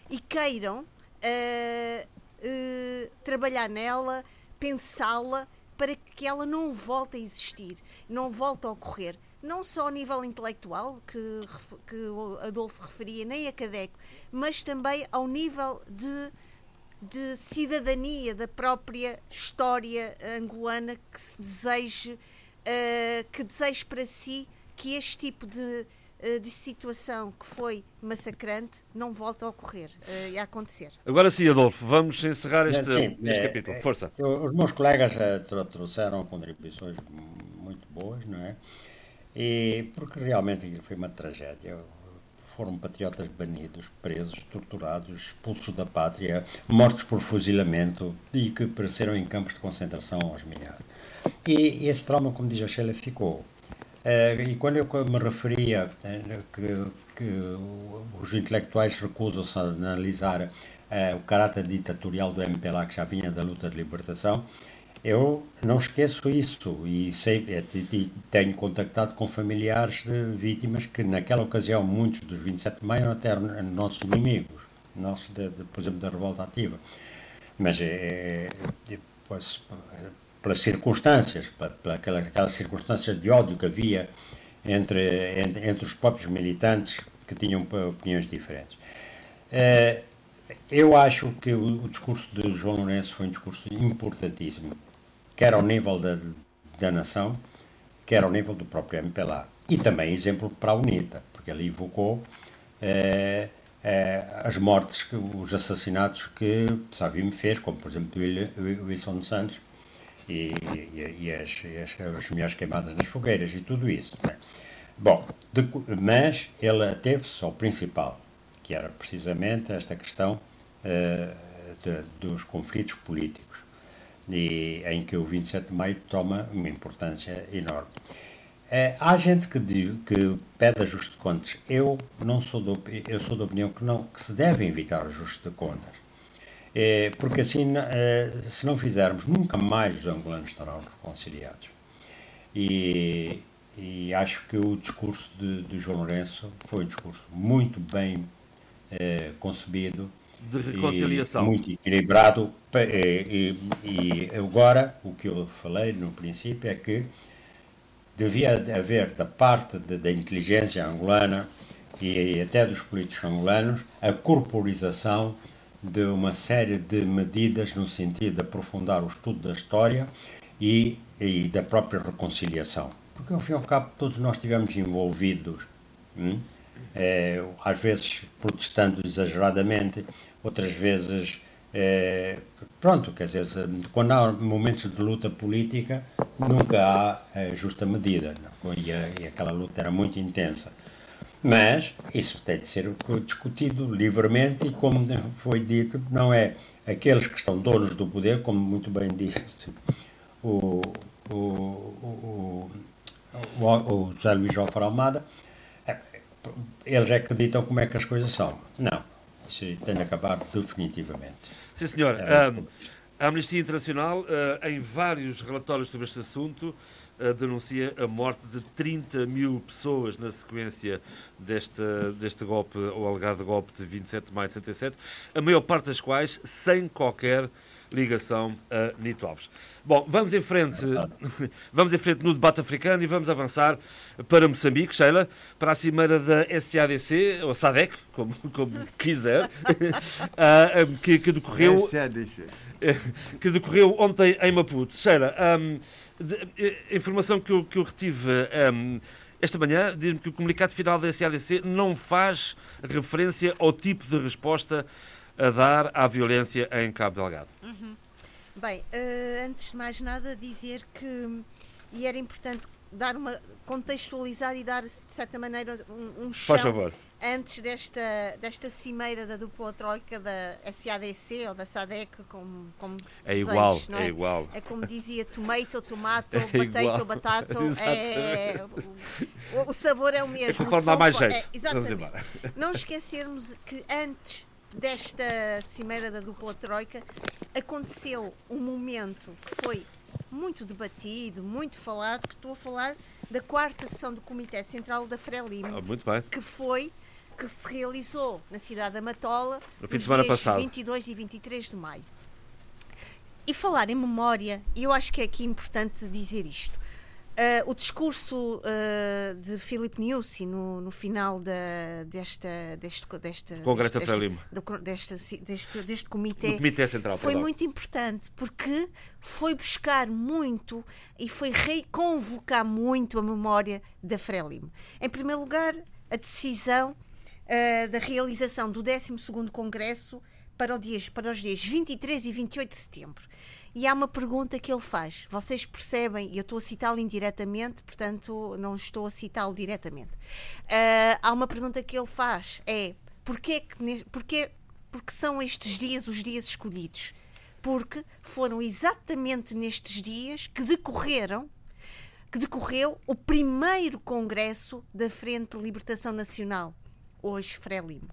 e queiram eh, eh, trabalhar nela, pensá-la para que ela não volte a existir, não volte a ocorrer. Não só ao nível intelectual, que, que Adolfo referia, nem académico, mas também ao nível de, de cidadania da própria história angolana que se deseje, eh, que deseje para si que este tipo de, de situação que foi massacrante não volte a ocorrer eh, e a acontecer. Agora sim, Adolfo, vamos encerrar este, Sim, este é, capítulo. é, Força. Os meus colegas eh, tro- trouxeram contribuições muito boas, não é? E porque realmente aquilo foi uma tragédia. Foram patriotas banidos, presos, torturados, expulsos da pátria, mortos por fuzilamento e que pereceram em campos de concentração aos milhares. E esse trauma, como diz a Sheila, ficou. Eh, e quando eu me referia eh, que, que os intelectuais recusam-se a analisar eh, o caráter ditatorial do MPLA que já vinha da luta de libertação, eu não esqueço isso e, sei, tenho contactado com familiares de vítimas que naquela ocasião muitos dos 27 de maio até eram nossos inimigos. nosso, de, de, por exemplo, da revolta ativa. Mas é, depois, pelas circunstâncias, pelas aquelas circunstâncias de ódio que havia entre, entre, entre os próprios militantes que tinham opiniões diferentes. É, eu acho que o, discurso de João Lourenço foi um discurso importantíssimo, quer ao nível da, da nação, quer ao nível do próprio MPLA. E também exemplo para a UNITA, porque ele evocou é, é, as mortes, os assassinatos que Savim fez, como por exemplo o Wilson Santos, e, e, e, as, as, as mulheres queimadas nas fogueiras e tudo isso. Né? Bom, de, mas ele ateve-se ao principal, que era precisamente esta questão uh, de, dos conflitos políticos, e, em que o 27 de maio toma uma importância enorme. Uh, há gente que, que pede ajuste de contas. Eu não sou do, eu sou da opinião que não que se deve evitar ajuste de contas, uh, porque assim, se não fizermos, nunca mais os angolanos estarão reconciliados. E, e acho que o discurso de, de João Lourenço foi um discurso muito bem eh, concebido. De reconciliação. muito equilibrado. E, e, agora, o que eu falei no princípio é que devia haver da parte de, da inteligência angolana e até dos políticos angolanos a corporização de uma série de medidas no sentido de aprofundar o estudo da história e, e da própria reconciliação porque ao fim e ao cabo todos nós estivemos envolvidos, hum? é, às vezes protestando exageradamente, outras vezes. É, pronto, quer dizer, quando há momentos de luta política, nunca há é, justa medida, e, a, e aquela luta era muito intensa. Mas isso tem de ser discutido livremente e, como foi dito, não é aqueles que estão donos do poder, como muito bem disse o, o, o, o, o José Luís Alfaro Almada, é, eles acreditam como é que as coisas são. Não, isso tem de acabar definitivamente. Sim, senhor. É, um, a Amnistia Internacional, uh, em vários relatórios sobre este assunto, denuncia a morte de 30 mil pessoas na sequência deste, deste golpe, ou alegado golpe de 27 de maio de 67, a maior parte das quais sem qualquer ligação a Nito Alves. Bom, vamos em frente, vamos em frente no debate africano e vamos avançar para Moçambique, Sheila, para a cimeira da SADC, ou SADEC, como, como quiser, ah, que, que, decorreu que decorreu ontem em Maputo. Sheila, um, de, a informação que eu, que eu retive um, esta manhã diz-me que o comunicado final da SADC não faz referência ao tipo de resposta a dar à violência em Cabo Delgado. Uhum. Bem, uh, antes de mais nada, dizer que e era importante dar uma contextualizar e dar de certa maneira um, um chão Faz favor. Antes desta desta cimeira da dupla troika da SADC ou da SADEC como como se é igual é? é? igual é como dizia tomato tomato é potato batato é, o, o, sabor é o mesmo é conforme dá mais jeito é, exatamente não esquecermos que antes desta cimeira da dupla troika, aconteceu um momento que foi muito debatido, muito falado, que estou a falar da quarta sessão do Comitê Central da Frelimo, ah, muito bem. que foi que se realizou na cidade da Matola no fim de semana passado. 22 e 23 de maio. E falar em memória, eu acho que é aqui importante dizer isto. Uh, o discurso uh, de Filipe Niusi no, no final da, desta, deste, deste, Congresso deste, deste, deste, deste, deste comitê, comitê Central, foi perdão. muito importante porque foi buscar muito e foi reconvocar muito a memória da Frelimo. Em primeiro lugar, a decisão uh, da realização do 12º Congresso para, dias, para os dias 23 e 28 de setembro e há uma pergunta que ele faz. Vocês percebem, e eu estou a citá-lo indiretamente, portanto não estou a citá-lo diretamente. Uh, há uma pergunta que ele faz: é porquê, porquê, porque são estes dias os dias escolhidos? Porque foram exatamente nestes dias que decorreram que decorreu o primeiro congresso da Frente de Libertação Nacional, hoje Frelimo.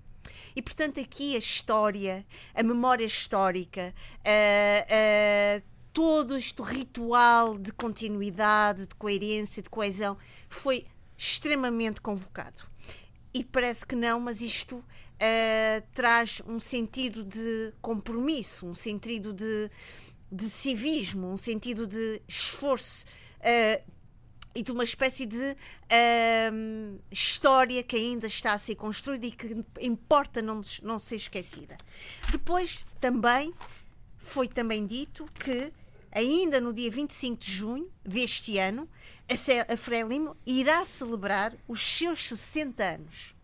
E, portanto, aqui a história, a memória histórica, uh, uh, todo este ritual de continuidade, de coerência, de coesão, foi extremamente convocado. E parece que não, mas isto uh, traz um sentido de compromisso, um sentido de, de civismo, um sentido de esforço. Uh, e de uma espécie de história que ainda está a ser construída e que importa não, não ser esquecida. Depois, também, foi também dito que, ainda no dia 25 de junho deste ano, a Frelimo irá celebrar os seus 60 anos.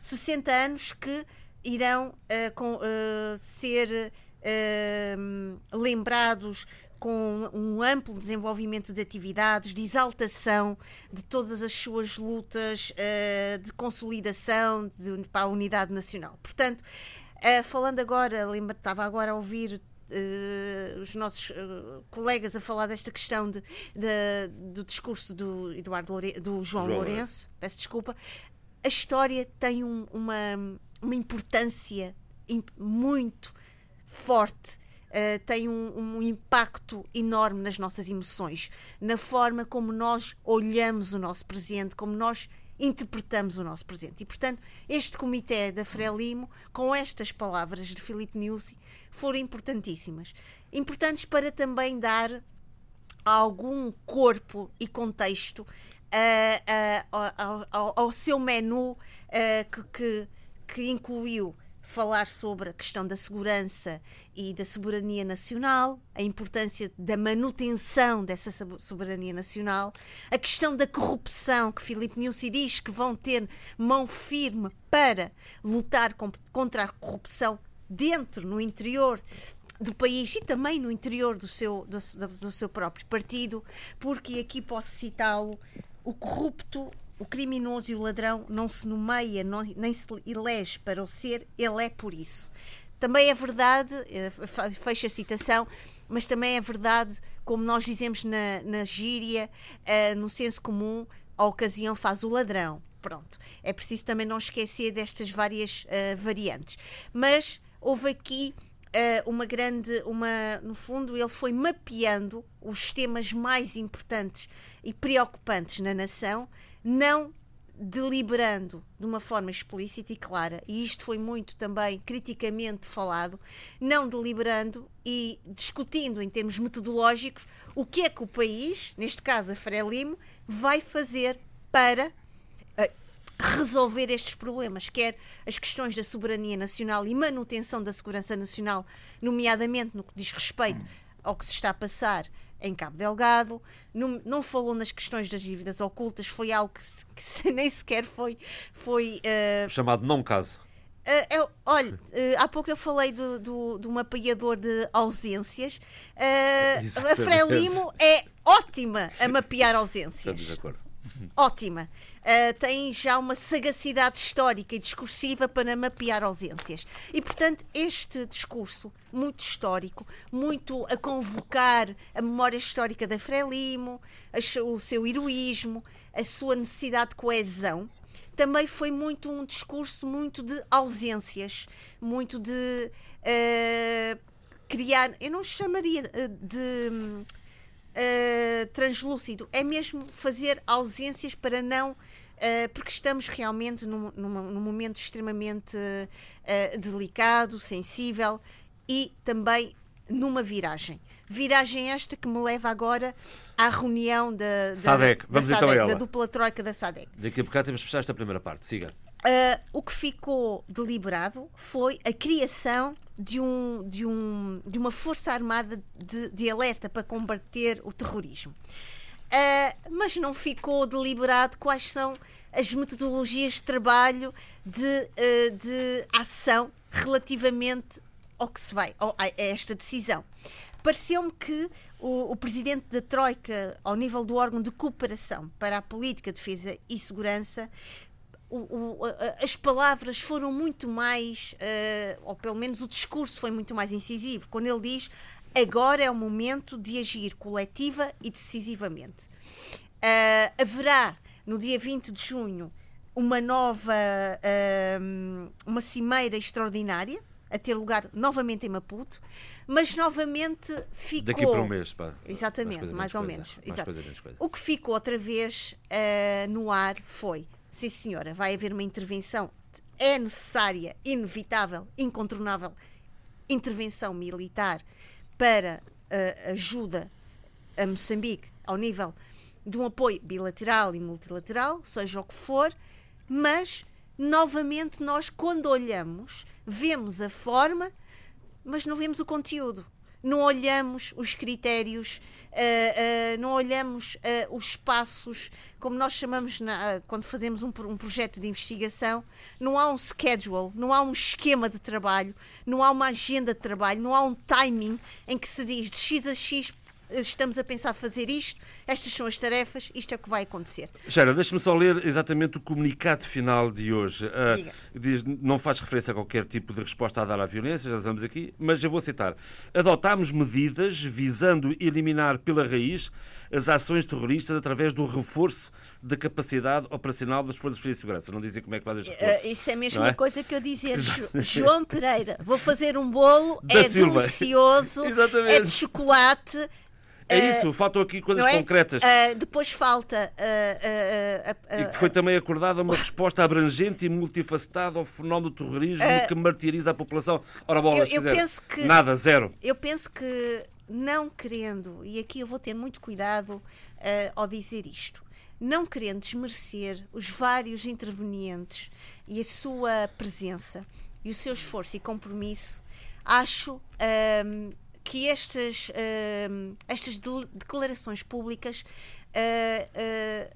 60 anos que irão uh, com, uh, ser uh, lembrados com um amplo desenvolvimento de atividades, de exaltação de todas as suas lutas uh, de consolidação de, para a unidade nacional. Portanto, uh, falando agora, lembra, estava agora a ouvir Uh, os nossos uh, colegas a falar desta questão de, de, do discurso do, Eduardo Loure, do João, João Lourenço, peço desculpa, a história tem um, uma, uma importância muito forte uh, tem um, um, impacto enorme nas nossas emoções, na forma como nós olhamos o nosso presente, como nós interpretamos o nosso presente. E, portanto, este comitê da Frelimo, com estas palavras de Filipe Nussi, foram importantíssimas. Importantes para também dar algum corpo e contexto uh, uh, ao, ao, ao, seu menu que, que, que incluiu falar sobre a questão da segurança e da soberania nacional, a importância da manutenção dessa soberania nacional, a questão da corrupção, que Filipe Nussi diz que vão ter mão firme para lutar contra a corrupção dentro, no interior do país e também no interior do seu, do, do seu próprio partido, porque aqui posso citá-lo, o corrupto o criminoso e o ladrão não se nomeia, não, nem se elege para o ser, ele é por isso. Também é verdade, eh, fecha a citação, mas também é verdade, como nós dizemos na, na gíria, uh, no senso comum, a ocasião faz o ladrão. Pronto. É preciso também não esquecer destas várias uh, variantes. Mas houve aqui uh, uma grande, uma, no fundo, ele foi mapeando os temas mais importantes e preocupantes na nação não deliberando de uma forma explícita e clara, e isto foi muito também criticamente falado, não deliberando e discutindo em termos metodológicos o que é que o país, neste caso a Frelimo, vai fazer para uh, resolver estes problemas, quer as questões da soberania nacional e manutenção da segurança nacional, nomeadamente no que diz respeito ao que se está a passar em Cabo Delgado, não, não, falou nas questões das dívidas ocultas, foi algo que, se, que nem sequer foi. foi uh... Chamado não caso. Uh, eu, olha, uh, há pouco eu falei do, do, do mapeador de ausências. Uh, a Frelimo é ótima a mapear ausências. Estamos de acordo. Ótima uh, tem já uma sagacidade histórica e discursiva para mapear ausências. E, portanto, este discurso muito histórico, muito a convocar a memória histórica da Frelimo, o seu heroísmo, a sua necessidade de coesão, também foi muito um discurso muito de ausências, muito de uh, criar, eu não chamaria eh, de uh, translúcido, é mesmo fazer ausências para não Uh, porque estamos realmente num, num, num momento extremamente uh, delicado, sensível e também numa viragem. Viragem esta que me leva agora à reunião da, da, SADEC. Vamos da, então SADEC, da dupla troika da SADEC. Daqui a bocado temos de fechar esta primeira parte. Siga. Uh, o que ficou deliberado foi a criação de, um, de, um, de uma força armada de, de alerta para combater o terrorismo. Uh, mas não ficou deliberado quais são as metodologias de trabalho de, uh, de ação relativamente ao que se vai, a esta decisão. Pareceu-me que o, o, presidente da Troika, ao nível do órgão de cooperação para a política, defesa e segurança, o, o, as palavras foram muito mais, uh, ou pelo menos o discurso foi muito mais incisivo, quando ele diz agora é o momento de agir coletiva e decisivamente. Uh, haverá no dia 20 de junho uma nova uh, uma cimeira extraordinária a ter lugar novamente em Maputo, mas novamente ficou. Daqui para um mês, pá. Exatamente, mais, mais ou menos. Exato. O que ficou outra vez uh, no ar foi: sim, senhora, vai haver uma intervenção é necessária, inevitável, incontornável intervenção militar para ajuda a Moçambique ao nível de um apoio bilateral e multilateral, seja o que for, mas novamente nós, quando olhamos, vemos a forma, mas não vemos o conteúdo não olhamos os critérios, uh, uh, não olhamos uh, os passos, como nós chamamos na, quando fazemos um, um, projeto de investigação, não há um schedule, não há um esquema de trabalho, não há uma agenda de trabalho, não há um timing em que se diz de X a X estamos a pensar fazer isto, estas são as tarefas, isto é o que vai acontecer. Gera, deixa-me só ler exatamente o comunicado final de hoje. Uh, diz, não faz referência a qualquer tipo de resposta a dar à violência, já estamos aqui, mas eu vou citar. Adotámos medidas visando eliminar pela raiz as ações terroristas através do reforço da capacidade operacional das Forças de Segurança. Não dizem como é que faz este reforço. Uh, isso é a mesma é? coisa que eu dizer. João Pereira, vou fazer um bolo, da é Silva. delicioso, é de chocolate, é uh, isso, faltam aqui coisas é? concretas. Uh, depois falta. Uh, e que foi também acordada uma resposta abrangente e multifacetada ao fenómeno do terrorismo que martiriza a população. Ora, bolas, eu, eu penso que, nada, zero. Eu penso que, não querendo, e aqui eu vou ter muito cuidado ao dizer isto, não querendo desmerecer os vários intervenientes e a sua presença e o seu esforço e compromisso, acho que estas, uh, estas declarações públicas uh,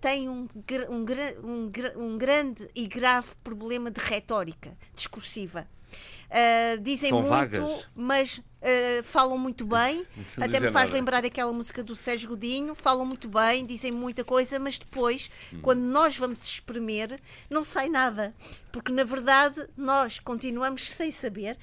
têm um, um, um, um, grande e grave problema de retórica discursiva. Uh, dizem São muito, vagas. mas uh, falam muito bem. Até me faz nada. lembrar aquela música do Sérgio Godinho. Falam muito bem, dizem muita coisa, mas depois, hum. quando nós vamos espremer, não sai nada. Porque na verdade nós continuamos sem saber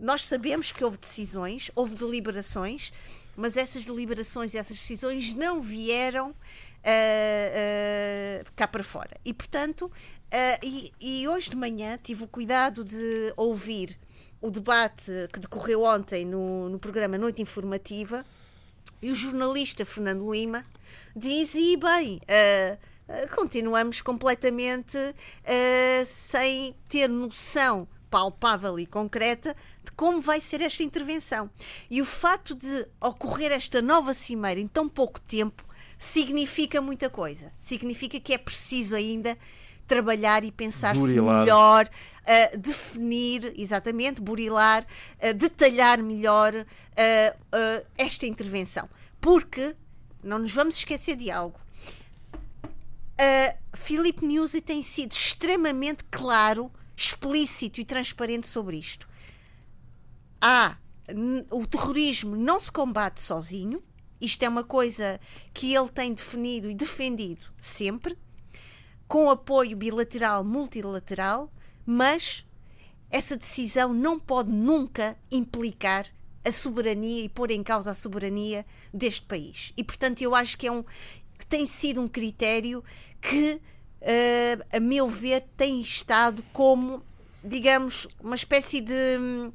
nós sabemos que houve decisões, houve deliberações, mas essas deliberações essas decisões não vieram uh, uh, cá para fora. E, portanto, uh, e, e, hoje de manhã tive o cuidado de ouvir o debate que decorreu ontem no, no programa Noite Informativa e o jornalista Fernando Lima diz, e bem, continuamos completamente sem ter noção palpável e concreta de como vai ser esta intervenção. E o facto de ocorrer esta nova cimeira em tão pouco tempo significa muita coisa. Significa que é preciso ainda trabalhar e pensar-se melhor, uh, definir, exatamente, burilar, uh, detalhar melhor uh, esta intervenção. Porque não nos vamos esquecer de algo. Filipe Nuzzi tem sido extremamente claro, explícito e transparente sobre isto há o terrorismo não se combate sozinho. Isto é uma coisa que ele tem definido e defendido sempre, com apoio bilateral, multilateral, mas essa decisão não pode nunca implicar a soberania e pôr em causa a soberania deste país. E portanto eu acho que é um tem sido um critério que, uh, a meu ver, tem estado como, digamos, uma espécie de hum,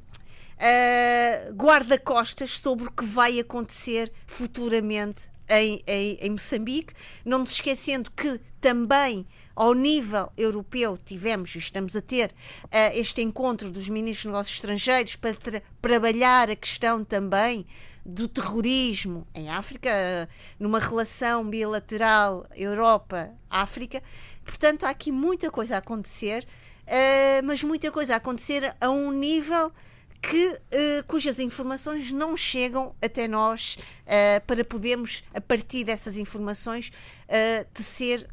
uh, guarda-costas sobre o que vai acontecer futuramente em, em, em Moçambique, não nos esquecendo que também ao nível europeu tivemos e estamos a ter uh, este encontro dos ministros de negócios estrangeiros para tra trabalhar a questão também do terrorismo em África, uh, numa relação bilateral Europa-África. Portanto, há aqui muita coisa a acontecer, uh, mas muita coisa a acontecer a um nível que, uh, cujas informações não chegam até nós uh, para podermos, a partir dessas informações, uh, tecer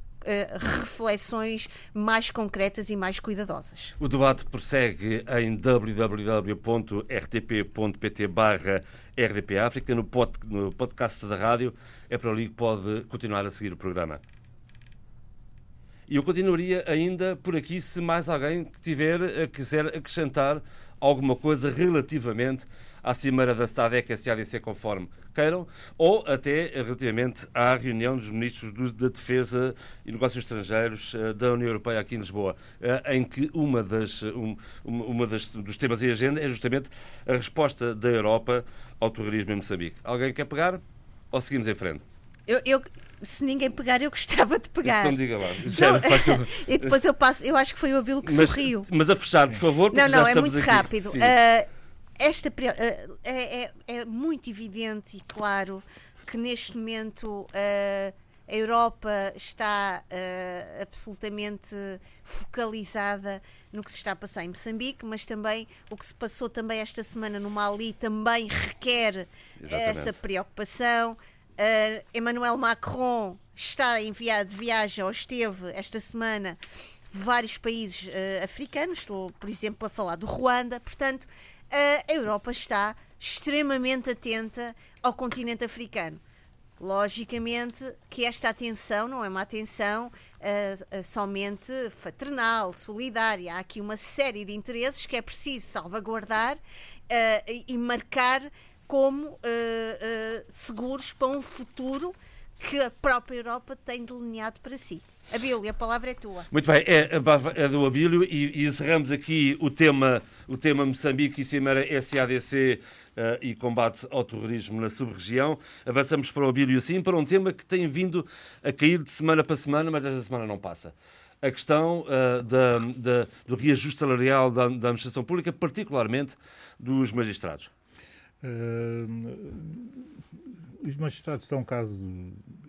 reflexões mais concretas e mais cuidadosas. O debate prossegue em www.rtp.pt barra RDP África, no, pod, no podcast da rádio. É para ali que pode continuar a seguir o programa. E eu continuaria ainda por aqui se mais alguém tiver quiser acrescentar alguma coisa relativamente à Cimeira da SADEC e SADC conforme queiram, ou até relativamente à reunião dos ministros da Defesa e Negócios Estrangeiros eh, da União Europeia aqui em Lisboa, eh, em que uma das, um, uma das, dos temas em agenda é justamente a resposta da Europa ao terrorismo em Moçambique. Alguém quer pegar ou seguimos em frente? Eu, eu- se ninguém pegar, eu gostava de pegar. Então diga lá. Não, Sério, e depois eu passo, eu acho que foi o Abilo que mas, sorriu. mas a fechar, por favor. Não, não, é muito aqui. rápido. Ah, esta ah, é, é- é muito evidente e claro que neste momento ah, a Europa está absolutamente focalizada no que se está a passar em Moçambique, mas também o que se passou também esta semana no Mali também requer Exatamente. essa preocupação. Ah, Emmanuel Macron está enviado de viagem, ou esteve esta semana, vários países ah, africanos, estou, por exemplo, a falar do Ruanda, portanto, ah, a Europa está extremamente atenta ao continente africano. Logicamente que esta atenção não é uma atenção ah, somente fraternal, solidária. Há aqui uma série de interesses que é preciso salvaguardar e marcar como ah, ah, seguros para um futuro que a própria Europa tem delineado para si. Abílio, a palavra é tua. Muito bem, é, é do Abílio e, e encerramos aqui o tema, o tema Moçambique e Cimeira SADC eh, e combate ao terrorismo na sub-região. Avançamos para o Abílio sim, para um tema que tem vindo a cair de semana para semana, mas esta semana não passa. A questão eh, da, da- do reajuste salarial da, da administração pública, particularmente dos magistrados. Eh, os magistrados são um caso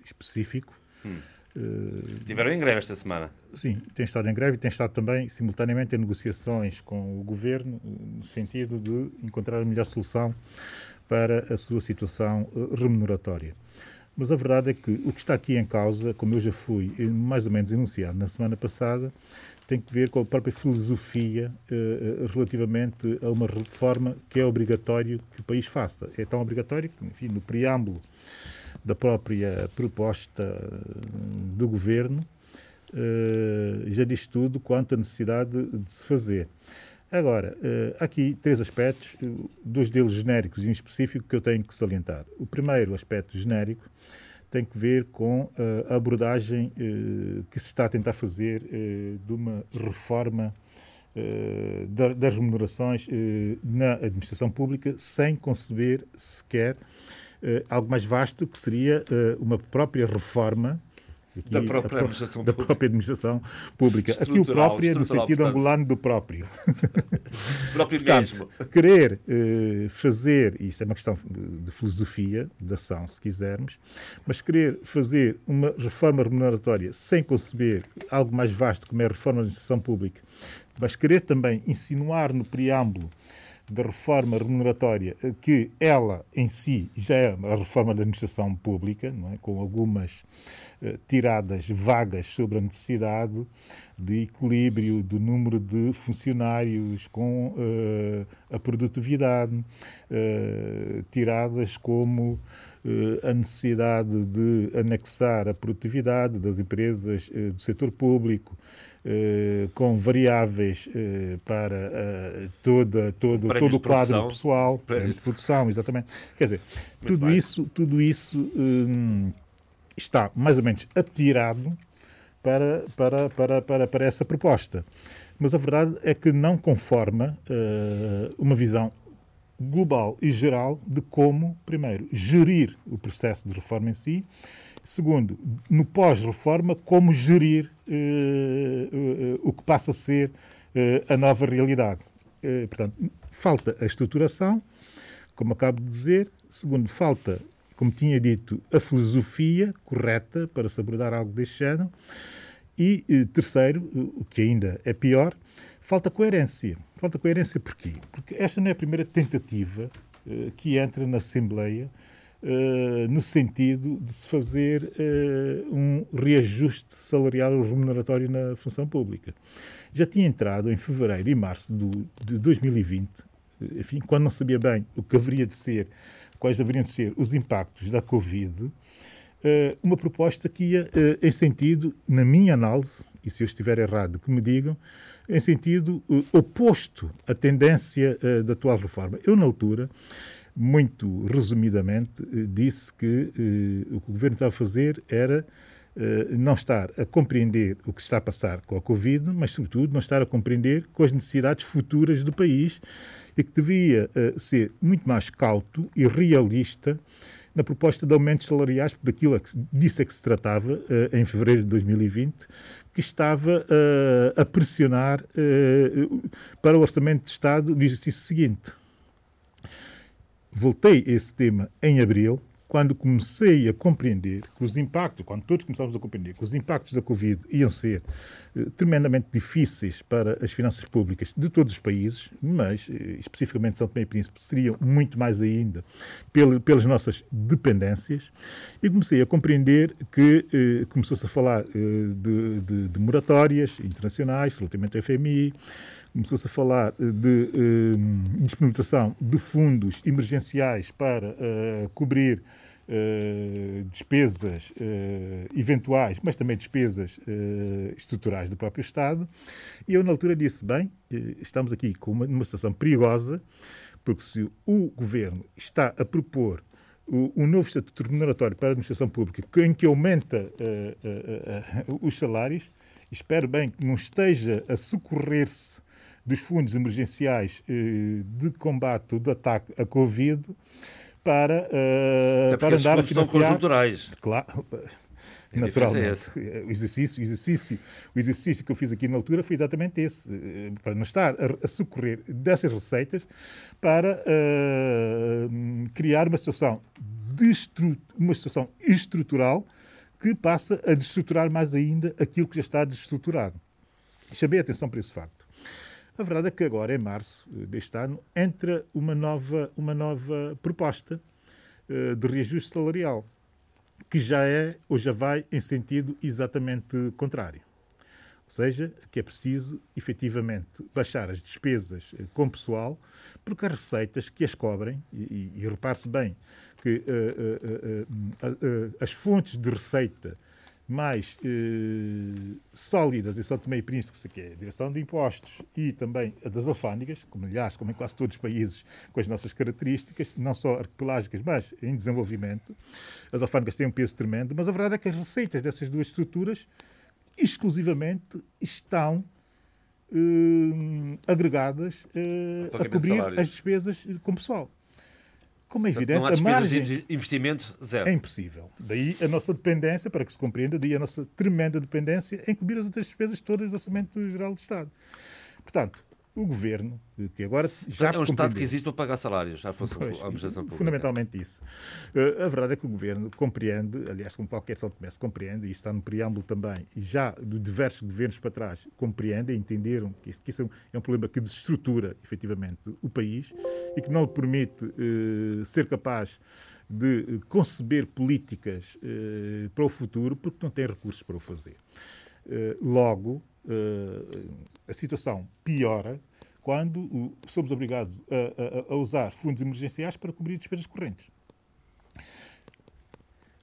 específico. Hum. Eh, Tiveram em greve esta semana. Sim, tem estado em greve e tem estado também, simultaneamente, em negociações com o governo, no sentido de encontrar a melhor solução para a sua situação eh, remuneratória. Mas a verdade é que o que está aqui em causa, como eu já fui eh, mais ou menos enunciado na semana passada, tem que ver com a própria filosofia eh, eh, relativamente a uma reforma que é obrigatório que o país faça. É tão obrigatório que, enfim, no preâmbulo da própria proposta eh, do governo, eh, já diz tudo quanto à necessidade de se fazer. Agora, eh, há aqui três aspectos, eh, dois deles genéricos e um específico que eu tenho que salientar. O primeiro aspecto genérico tem que ver com eh, a abordagem eh, que se está a tentar fazer eh, de uma reforma da- das remunerações na administração pública sem conceber sequer algo mais vasto que seria uma própria reforma aqui, Da própria pró- administração da pública. própria administração pública. Aqui o próprio é no sentido portanto. angolano do próprio. Próprio Portanto, mesmo. querer eh, fazer, isso é uma questão de, de filosofia, de ação, se quisermos, mas querer fazer uma reforma remuneratória sem conceber algo mais vasto como é a reforma da administração pública, mas querer também insinuar no preâmbulo da reforma remuneratória eh, que ela em si já é uma reforma da administração pública, não é? com algumas eh, tiradas vagas sobre a necessidade de equilíbrio do número de funcionários com eh, a produtividade, eh, tiradas como eh, a necessidade de anexar a produtividade das empresas eh, do setor público, eh, com variáveis eh, para eh, toda, todo, Prémios todo o quadro pessoal, Prémios de produção, exatamente. Quer dizer, tudo bem. isso, tudo isso hum, está mais ou menos atirado para, para, para, para, para essa proposta. Mas a verdade é que não conforma eh, uma visão global e geral de como, primeiro, gerir o processo de reforma em si, segundo, no pós-reforma, como gerir o que passa a ser eh, a nova realidade. Eh, portanto, falta a estruturação, como acabo de dizer, segundo, falta, como tinha dito, a filosofia correta para se abordar algo deste género, e eh, terceiro, o que ainda é pior, falta coerência. Falta coerência porquê? Porque esta não é a primeira tentativa eh, que entra na Assembleia eh, no sentido de se fazer eh, um reajuste salarial ou remuneratório na função pública. Já tinha entrado em fevereiro e março do, de 2020, eh, enfim, quando não sabia bem o que haveria de ser, quais deveriam de ser os impactos da Covid, eh, uma proposta que ia em sentido, na minha análise, e se eu estiver errado, que me digam, em sentido eh, oposto à tendência eh, da atual reforma. Eu, na altura, muito resumidamente, eh, disse que eh, o que o governo estava a fazer era eh, não estar a compreender o que está a passar com a Covid, mas, sobretudo, não estar a compreender com as necessidades futuras do país e que devia ser muito mais cauto e realista na proposta de aumentos salariais, daquilo que, disso é que se tratava em fevereiro de 2020, que estava a pressionar para o Orçamento de Estado no exercício seguinte. Voltei a esse tema em abril, quando comecei a compreender que os impactos, quando todos começámos a compreender que os impactos da Covid iam ser tremendamente difíceis para as finanças públicas de todos os países, mas eh, especificamente São Tomé e Príncipe seriam muito mais ainda pel, pelas nossas dependências, e comecei a compreender que eh, começou-se a falar eh, de, de, de moratórias internacionais relativamente ao FMI, começou-se a falar eh, de eh, disponibilização de fundos emergenciais para eh, cobrir Uh, despesas uh, eventuais, mas também despesas uh, estruturais do próprio Estado. E eu, na altura, disse: bem, estamos aqui com uma, numa situação perigosa, porque se o governo está a propor um novo estatuto remuneratório para a administração pública em que aumenta os salários, espero bem que não esteja a socorrer-se dos fundos emergenciais de combate do ataque à Covid para, uh, para andar a financiar. São conjunturais. Claro. Naturalmente. O exercício, o, exercício, o exercício que eu fiz aqui na altura foi exatamente esse, eh, para não estar a, a socorrer dessas receitas para uh, criar uma situação, uma situação estrutural que passa a destruturar mais ainda aquilo que já está destruturado. Chamei a atenção para esse facto. A verdade é que agora, em março deste ano, entra uma nova, uma nova proposta uh, de reajuste salarial, que já é ou já vai em sentido exatamente contrário. Ou seja, que é preciso, efetivamente, baixar as despesas uh, com pessoal, porque as receitas que as cobrem, e, e, e repare-se bem que uh, as fontes de receita mais eh, sólidas em São Tomé e Príncipe, que é a direção de impostos e também a das alfândegas, como aliás, como em quase todos os países com as nossas características, não só arquipelagicas, mas em desenvolvimento. As alfândegas têm um peso tremendo, mas a verdade é que as receitas dessas duas estruturas exclusivamente estão eh, agregadas eh, a cobrir as despesas com pessoal. Como é evidente, não há a margem de investimento zero. É impossível. Daí a nossa dependência, para que se compreenda, daí a nossa tremenda dependência em cobrir as outras despesas todas do Orçamento Geral do Estado. Portanto, o governo, que agora já É um Estado que existe para pagar salários, já fosse pois, a administração pública. Fundamentalmente isso. Uh, a verdade é que o governo compreende, aliás, como qualquer São Tomé compreende, e está no preâmbulo também, e já de diversos governos para trás compreendem, entenderam que isso, que isso é um problema que desestrutura, efetivamente, o país e que não lhe permite uh, ser capaz de conceber políticas uh, para o futuro porque não tem recursos para o fazer. logo, a situação piora quando somos obrigados a, a, a, usar fundos emergenciais para cobrir despesas correntes.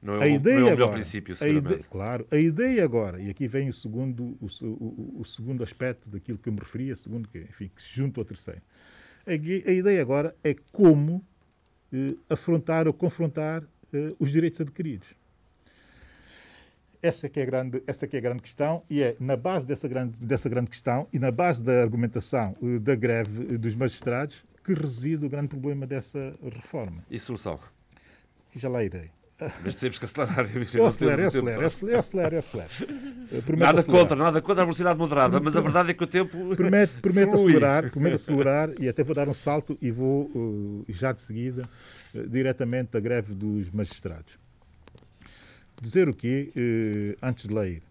Não é, a o, ideia não é o agora, princípio, seguramente. A ideia, claro. A ideia agora, e aqui vem o segundo, o, o, o, segundo aspecto daquilo que eu me referia, segundo que, enfim, que se junta ao terceiro. A, a ideia agora é como eh, afrontar ou confrontar eh, os direitos adquiridos. Essa é que é a grande, essa é que é grande questão e é na base dessa grande, dessa grande questão e na base da argumentação eh, da greve eh, dos magistrados que reside o grande problema dessa reforma. E solução? Já lá irei. Mas temos que acelerar. Eu acelero, eu acelero, eu acelero, eu acelero, eu acelero. Nada acelerar. contra, nada contra a velocidade moderada, mas a verdade é que o tempo. Prometo, prometo acelerar, prometo acelerar e até vou dar um salto e vou uh, já de seguida diretamente à greve dos magistrados. Dizer o quê, eh, antes de ler?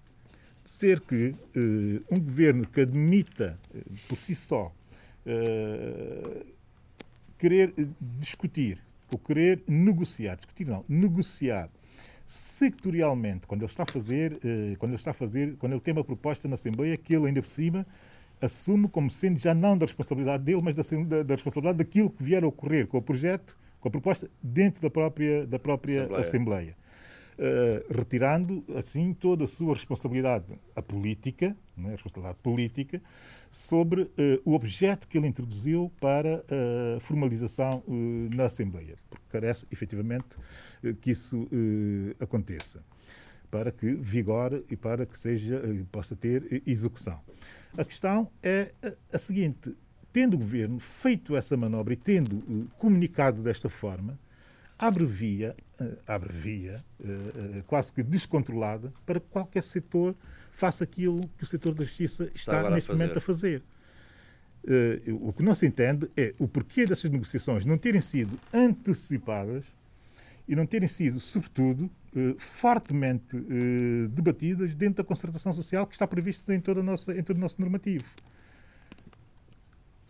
Dizer que eh, um governo que admita eh, por si só eh, querer discutir ou querer negociar, discutir não, negociar sectorialmente, quando ele está a fazer, eh, quando ele está a fazer, quando ele tem uma proposta na Assembleia que ele ainda por cima assume como sendo já não da responsabilidade dele, mas da, da responsabilidade daquilo que vier a ocorrer com o projeto, com a proposta dentro da própria, da própria Assembleia. Assembleia. Uh, retirando assim toda a sua responsabilidade a política, né, a responsabilidade política, sobre uh, o objeto que ele introduziu para a uh, formalização na Assembleia, porque carece efetivamente que isso aconteça, para que vigore e para que seja possa ter execução. A questão é a seguinte: tendo o governo feito essa manobra e tendo comunicado desta forma, abre via, uh, abre via uh, quase que descontrolada para que qualquer setor faça aquilo que o setor da justiça está, está neste a momento a fazer. O que não se entende é o porquê dessas negociações não terem sido antecipadas e não terem sido, sobretudo, fortemente debatidas dentro da concertação social que está prevista em, toda nossa, em todo o nosso normativo.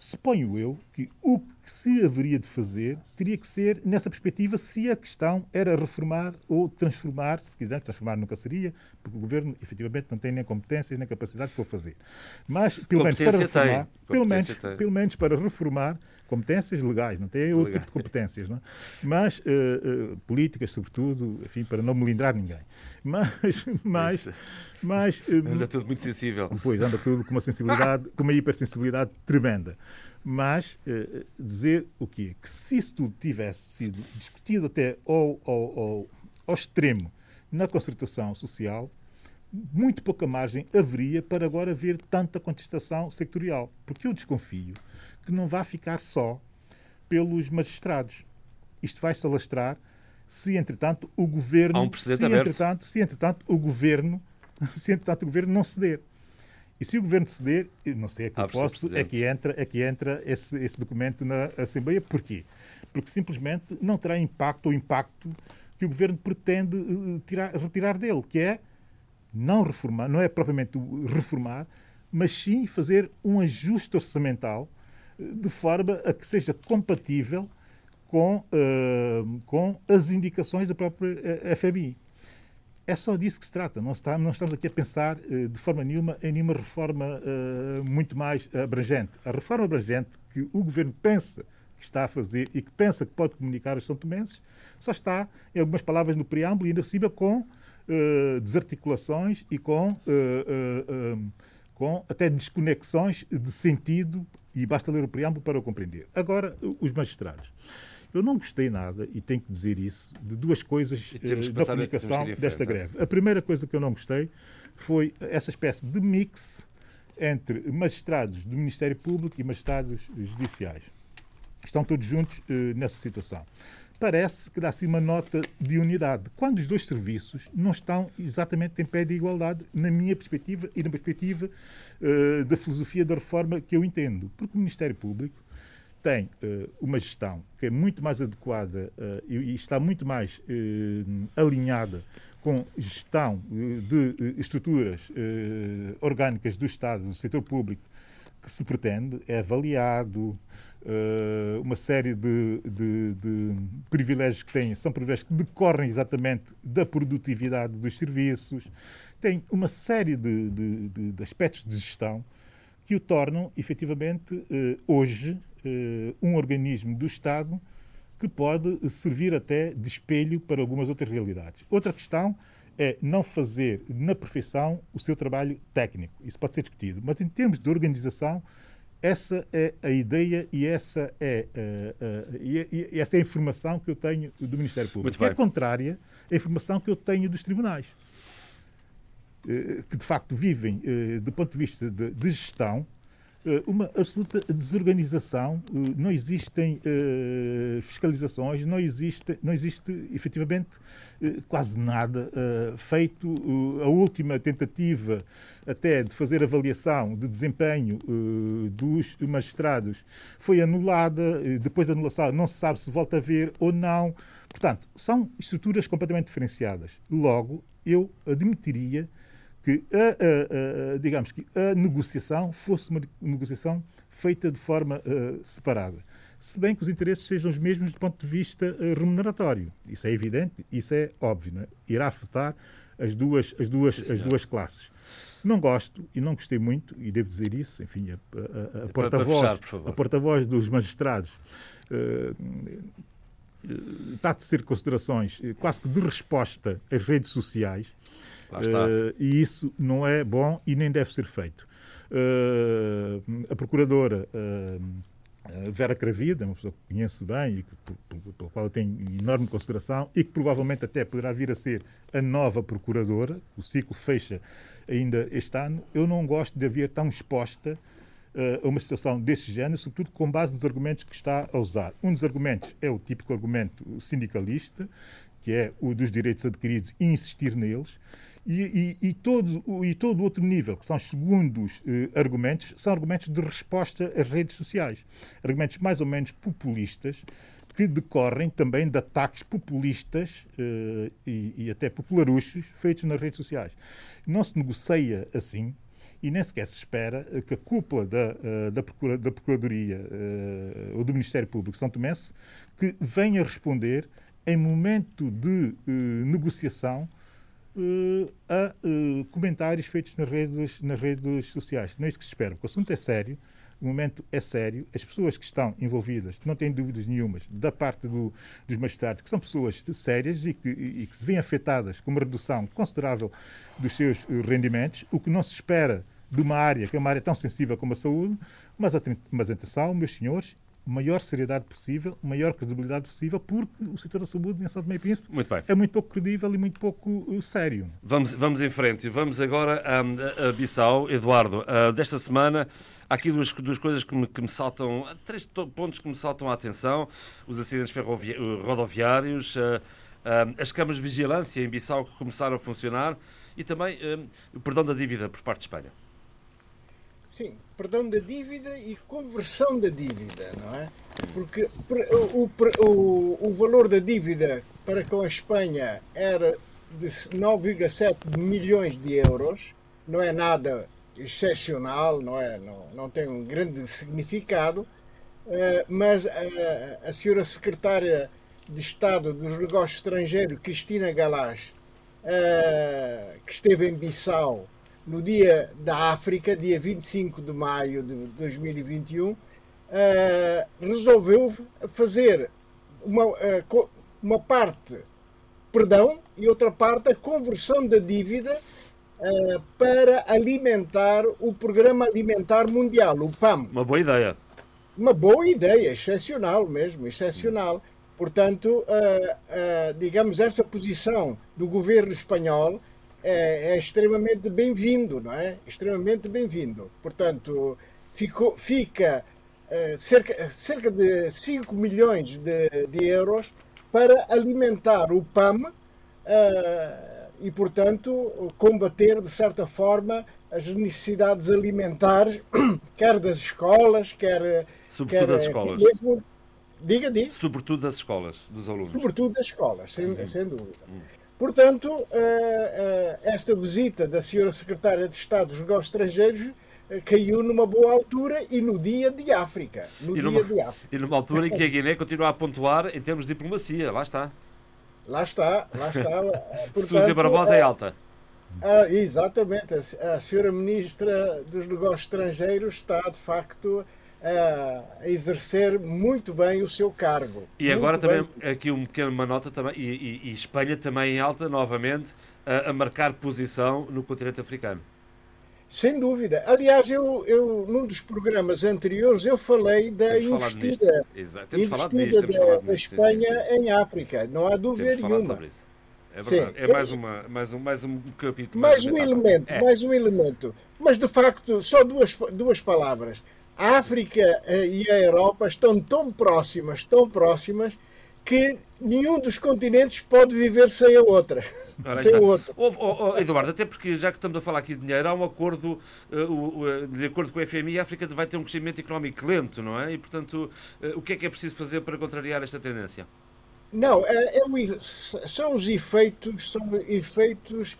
Suponho eu que o que se haveria de fazer teria que ser nessa perspectiva se a questão era reformar ou transformar, se quiser, transformar nunca seria, porque o governo efetivamente não tem nem competências nem capacidade para fazer. Mas, pelo menos para reformar, pelo menos, pelo menos para reformar, competências legais, não tem outro tipo de competências, não? É? mas uh, uh, políticas, sobretudo, enfim, para não melindrar ninguém. Mas, mas, mas uh, anda tudo muito sensível. Pois, anda tudo com uma sensibilidade, com uma hipersensibilidade tremenda. Mas dizer o quê? Que se isso tudo tivesse sido discutido até ao, ao, ao, ao extremo na concertação social, muito pouca margem haveria para agora haver tanta contestação sectorial. Porque eu desconfio que não vai ficar só pelos magistrados. Isto vai se alastrar se, entretanto, o governo. Um se, entretanto, se, entretanto, o governo. Se, entretanto, o governo não ceder. E se o governo ceder, não sei a é que entra, é que entra esse, esse documento na Assembleia. Porquê? Porque simplesmente não terá impacto ou impacto que o governo pretende uh, tirar, retirar dele, que é não reformar, não é propriamente reformar, mas sim fazer um ajuste orçamental de forma a que seja compatível com, uh, com as indicações da própria eh, FMI. É só disso que se trata. Não, está, não estamos aqui a pensar uh, de forma nenhuma em nenhuma reforma uh, muito mais abrangente. A reforma abrangente que o governo pensa que está a fazer e que pensa que pode comunicar aos São Tomenses só está, em algumas palavras, no preâmbulo e ainda receba com desarticulações e com, com até desconexões de sentido e basta ler o preâmbulo para o compreender. Agora, os magistrados. Eu não gostei nada, e tenho que dizer isso, de duas coisas uh, da comunicação desta greve. A primeira coisa que eu não gostei foi essa espécie de mix entre magistrados do Ministério Público e magistrados judiciais. Estão todos juntos uh, nessa situação parece que dá assim uma nota de unidade, quando os dois serviços não estão exatamente em pé de igualdade, na minha perspectiva e na perspectiva uh, da filosofia da reforma que eu entendo. Porque o Ministério Público tem uh, uma gestão que é muito mais adequada uh, e, está muito mais alinhada com gestão de estruturas orgânicas do Estado, do setor público, que se pretende, é avaliado, uma série de, de, de, privilégios que têm, são privilégios que decorrem exatamente da produtividade dos serviços, tem uma série de, de aspectos de gestão que o tornam, efetivamente, uh, hoje, uh, um organismo do Estado que pode servir até de espelho para algumas outras realidades. Outra questão é não fazer na perfeição o seu trabalho técnico. Isso pode ser discutido. Mas em termos de organização, essa é a ideia e essa é, uh, uh, e, e essa é a informação que eu tenho do Ministério Público. Que é contrária à informação que eu tenho dos tribunais, que de facto vivem, do ponto de vista de, gestão, eh, uma absoluta desorganização, eh, não existem fiscalizações, não existe, não existe efetivamente quase nada feito. a última tentativa até de fazer avaliação de desempenho dos magistrados foi anulada, depois da anulação não se sabe se volta a ver ou não. Portanto, são estruturas completamente diferenciadas. Logo, eu admitiria que a, a, a, digamos que a negociação fosse uma negociação feita de forma uh, separada. Se bem que os interesses sejam os mesmos do ponto de vista uh, remuneratório. Isso é evidente, isso é óbvio. É? Irá afetar as duas, as duas, Sim, as duas classes. Não gosto e não gostei muito, e devo dizer isso, enfim, a, a, a porta-voz porta dos magistrados uh, está a tecer considerações quase que de resposta às redes sociais Uh, e isso não é bom e nem deve ser feito. Uh, a procuradora uh, Vera Cravida, uma pessoa que conheço bem e que, pela qual eu tenho enorme consideração e que provavelmente até poderá vir a ser a nova procuradora, o ciclo fecha ainda este ano, eu não gosto de haver tão exposta uh, a uma situação deste género, sobretudo com base nos argumentos que está a usar. Um dos argumentos é o típico argumento sindicalista, que é o dos direitos adquiridos e insistir neles. E, e, e, todo, e todo outro nível, que são os segundos eh, argumentos, são argumentos de resposta às redes sociais. Argumentos mais ou menos populistas, que decorrem também de ataques populistas eh, e, e, até popularuchos feitos nas redes sociais. Não se negocia assim e nem sequer se espera que a cúpula da, uh, da, Procura, da Procuradoria uh, ou do Ministério Público São Tomense que venha responder em momento de negociação a comentários feitos nas redes, nas redes sociais. Não é isso que se espera, porque o assunto é sério, o momento é sério, as pessoas que estão envolvidas, não têm dúvidas nenhumas, da parte do, dos magistrados, que são pessoas sérias e que, e que se veem afetadas com uma redução considerável dos seus rendimentos, o que não se espera de uma área que é uma área tão sensível como a saúde, mas, mas atenção, meus senhores, maior seriedade possível, maior credibilidade possível, porque o setor da saúde em São Tomé e Príncipe muito bem. é muito pouco credível e muito pouco uh, sério. Vamos, vamos em frente. Vamos agora a, a Bissau. Eduardo, uh, desta semana há aqui duas, duas coisas que me, que me saltam, três pontos que me saltam a atenção. Os acidentes uh, rodoviários, uh, as câmaras de vigilância em Bissau que começaram a funcionar e também o perdão da dívida por parte de Espanha. Sim, perdão da dívida e conversão da dívida, não é? Porque o, o, o valor da dívida para com a Espanha era de 9,7 milhões de euros, não é nada excepcional, não, é, não, não tem um grande significado, eh, mas a, a senhora secretária de Estado dos Negócios Estrangeiros, Cristina Galás, eh, que esteve em Bissau, no dia da África, dia 25 de maio de 2021, uh, eh, resolveu fazer uma, uh, uma parte perdão e outra parte a conversão da dívida uh, para alimentar o Programa Alimentar Mundial, o PAM. Uma boa ideia. Uma boa ideia, excepcional mesmo, excepcional. Portanto, digamos, esta posição do governo espanhol é, é extremamente bem-vindo, não é? Extremamente bem-vindo. Portanto, ficou, fica é, cerca, cerca de 5 milhões de, de, euros para alimentar o PAM é, e, portanto, combater, de certa forma, as necessidades alimentares, quer das escolas, quer. Sobretudo quer, das escolas. Mesmo, diga, diga. Sobretudo das escolas, dos alunos. Sobretudo das escolas, sem, uhum. sem dúvida. Uhum. Portanto, eh, eh, esta visita da senhora secretária de Estado dos Negócios Estrangeiros eh, caiu numa boa altura e no dia de África. No e, dia numa, de África. e numa altura em que a Guiné continua a pontuar em termos de diplomacia. Lá está. Lá está, lá está. Portanto, Suzy Barbosa é alta. Ah, exatamente. A, a senhora Ministra dos Negócios Estrangeiros está, de facto, a exercer muito bem o seu cargo. E agora também, bem. aqui um pequeno uma nota também, e, e, e Espanha também em alta, novamente, a, a, marcar posição no continente africano. Sem dúvida. Aliás, eu, eu num dos programas anteriores eu falei da investida, investida da, da Espanha sim, sim. em África. Não há dúvida nenhuma. É, verdade. é mais, uma, mais, um, mais um capítulo. Mais, mais um elemento, é. mais um elemento. Mas de facto, só duas, duas palavras. A África eh, e a Europa estão tão próximas, tão próximas, que nenhum dos continentes pode viver sem a outra. Ora, sem o outro. Oh, oh, oh, Eduardo, até porque já que estamos a falar aqui de dinheiro, há um acordo, uh, uh, de acordo com o FMI, a África vai ter um crescimento económico lento, não é? E, portanto, uh, o que é que é preciso fazer para contrariar esta tendência? Não, é, é são os efeitos, são efeitos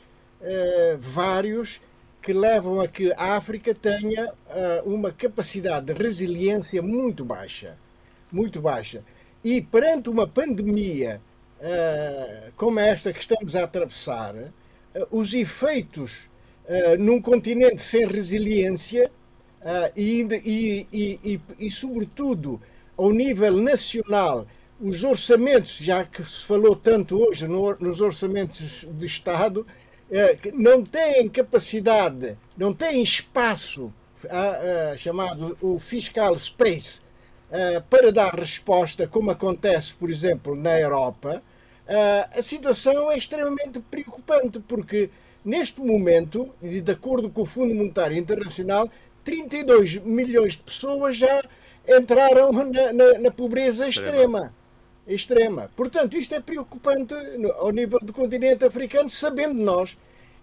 vários que levam a que a África tenha uh, uma capacidade de resiliência muito baixa. Muito baixa. E perante uma pandemia uh, como esta que estamos a atravessar, uh, os efeitos num continente sem resiliência e, e, e, e, sobretudo, ao nível nacional, os orçamentos, já que se falou tanto hoje no, nos orçamentos de Estado, não têm capacidade, não têm espaço uh, uh, chamado o fiscal space uh, para dar resposta, como acontece, por exemplo, na Europa, a situação é extremamente preocupante, porque neste momento, e de acordo com o Fundo Monetário Internacional, 32 milhões de pessoas já entraram na, na, na pobreza extrema. Extrema. Portanto, isto é preocupante ao nível do continente africano, sabendo nós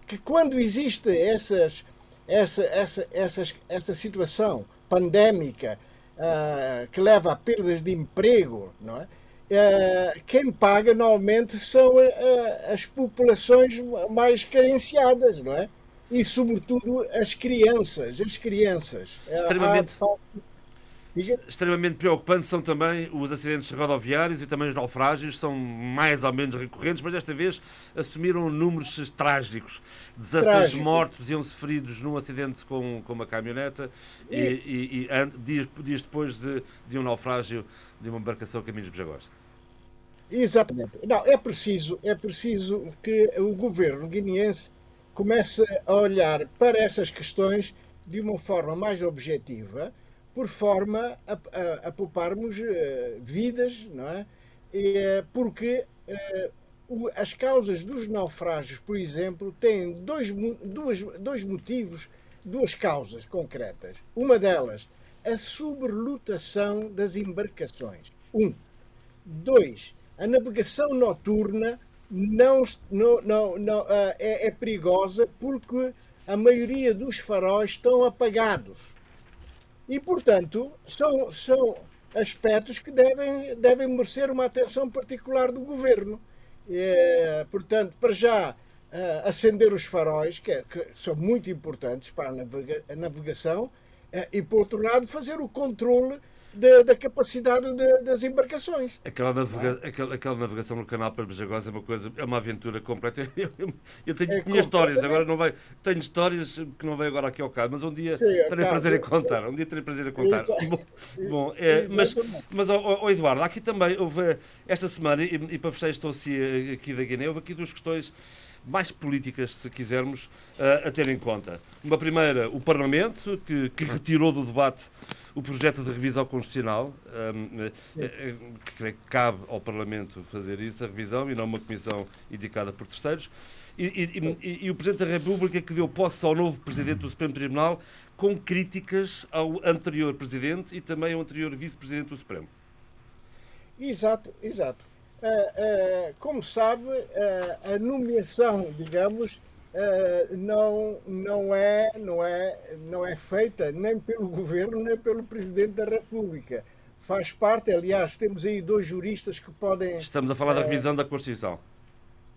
que quando existe essas, essa, essa, essas, essa situação pandémica uh, que leva a perdas de emprego, não é? Uh, quem paga normalmente são uh, as populações mais carenciadas, não é? E sobretudo as crianças, as crianças. Extremamente. Extremamente preocupante são também os acidentes rodoviários e também os naufrágios, são mais ou menos recorrentes, mas desta vez assumiram números trágicos. 16 Trágico. mortos e 11 feridos num acidente com, com uma caminhoneta e, e, e, e dias, dias, depois de, de um naufrágio de uma embarcação a caminhos de Bajagós. Exatamente. Não, é preciso, é preciso que o governo guineense comece a olhar para essas questões de uma forma mais objetiva por forma a, a, a pouparmos uh, vidas, não é? E, uh, porque uh, o, as causas dos naufrágios, por exemplo, têm dois, duas, dois motivos, duas causas concretas. Uma delas, a sobrelotação das embarcações. Um. Dois, a navegação noturna não, não, não, não é, é perigosa porque a maioria dos faróis estão apagados. E, portanto, são, são aspectos que devem, devem merecer uma atenção particular do governo. É, portanto, para já, eh, acender os faróis, que, é, que, são muito importantes para a, navega, a navegação, eh, e, por outro lado, fazer o controle da, da capacidade de, das embarcações. Aquela, navega, é? aquela, aquela, navegação no canal para Bejagós é uma coisa, é uma aventura completa. Eu, eu, eu tenho é minhas histórias, agora não vai, tenho histórias que não vêm agora aqui ao caso, mas um dia Sim, terei caso, prazer em contar. Um dia terei prazer em contar. Bom, bom é, mas, mas oh, oh, Eduardo, aqui também houve esta semana, e, e para fechar estou aqui da Guiné, houve aqui duas questões mais políticas, se quisermos, a, a ter em conta. Uma primeira, o Parlamento, que, que retirou do debate o projeto de revisão constitucional, um, eh, eh, que cabe ao Parlamento fazer isso, a revisão, e não uma comissão indicada por terceiros. E, e, e, e, o Presidente da República que deu posse ao novo Presidente do Supremo Tribunal com críticas ao anterior Presidente e também ao anterior Vice-Presidente do Supremo. Exato, exato. Uh, uh, como sabe, uh, a nomeação, digamos, não, não, é, não, é, não é feita nem pelo governo nem pelo presidente da República. Faz parte, aliás, temos aí dois juristas que podem. Estamos a falar da eh, revisão da Constituição.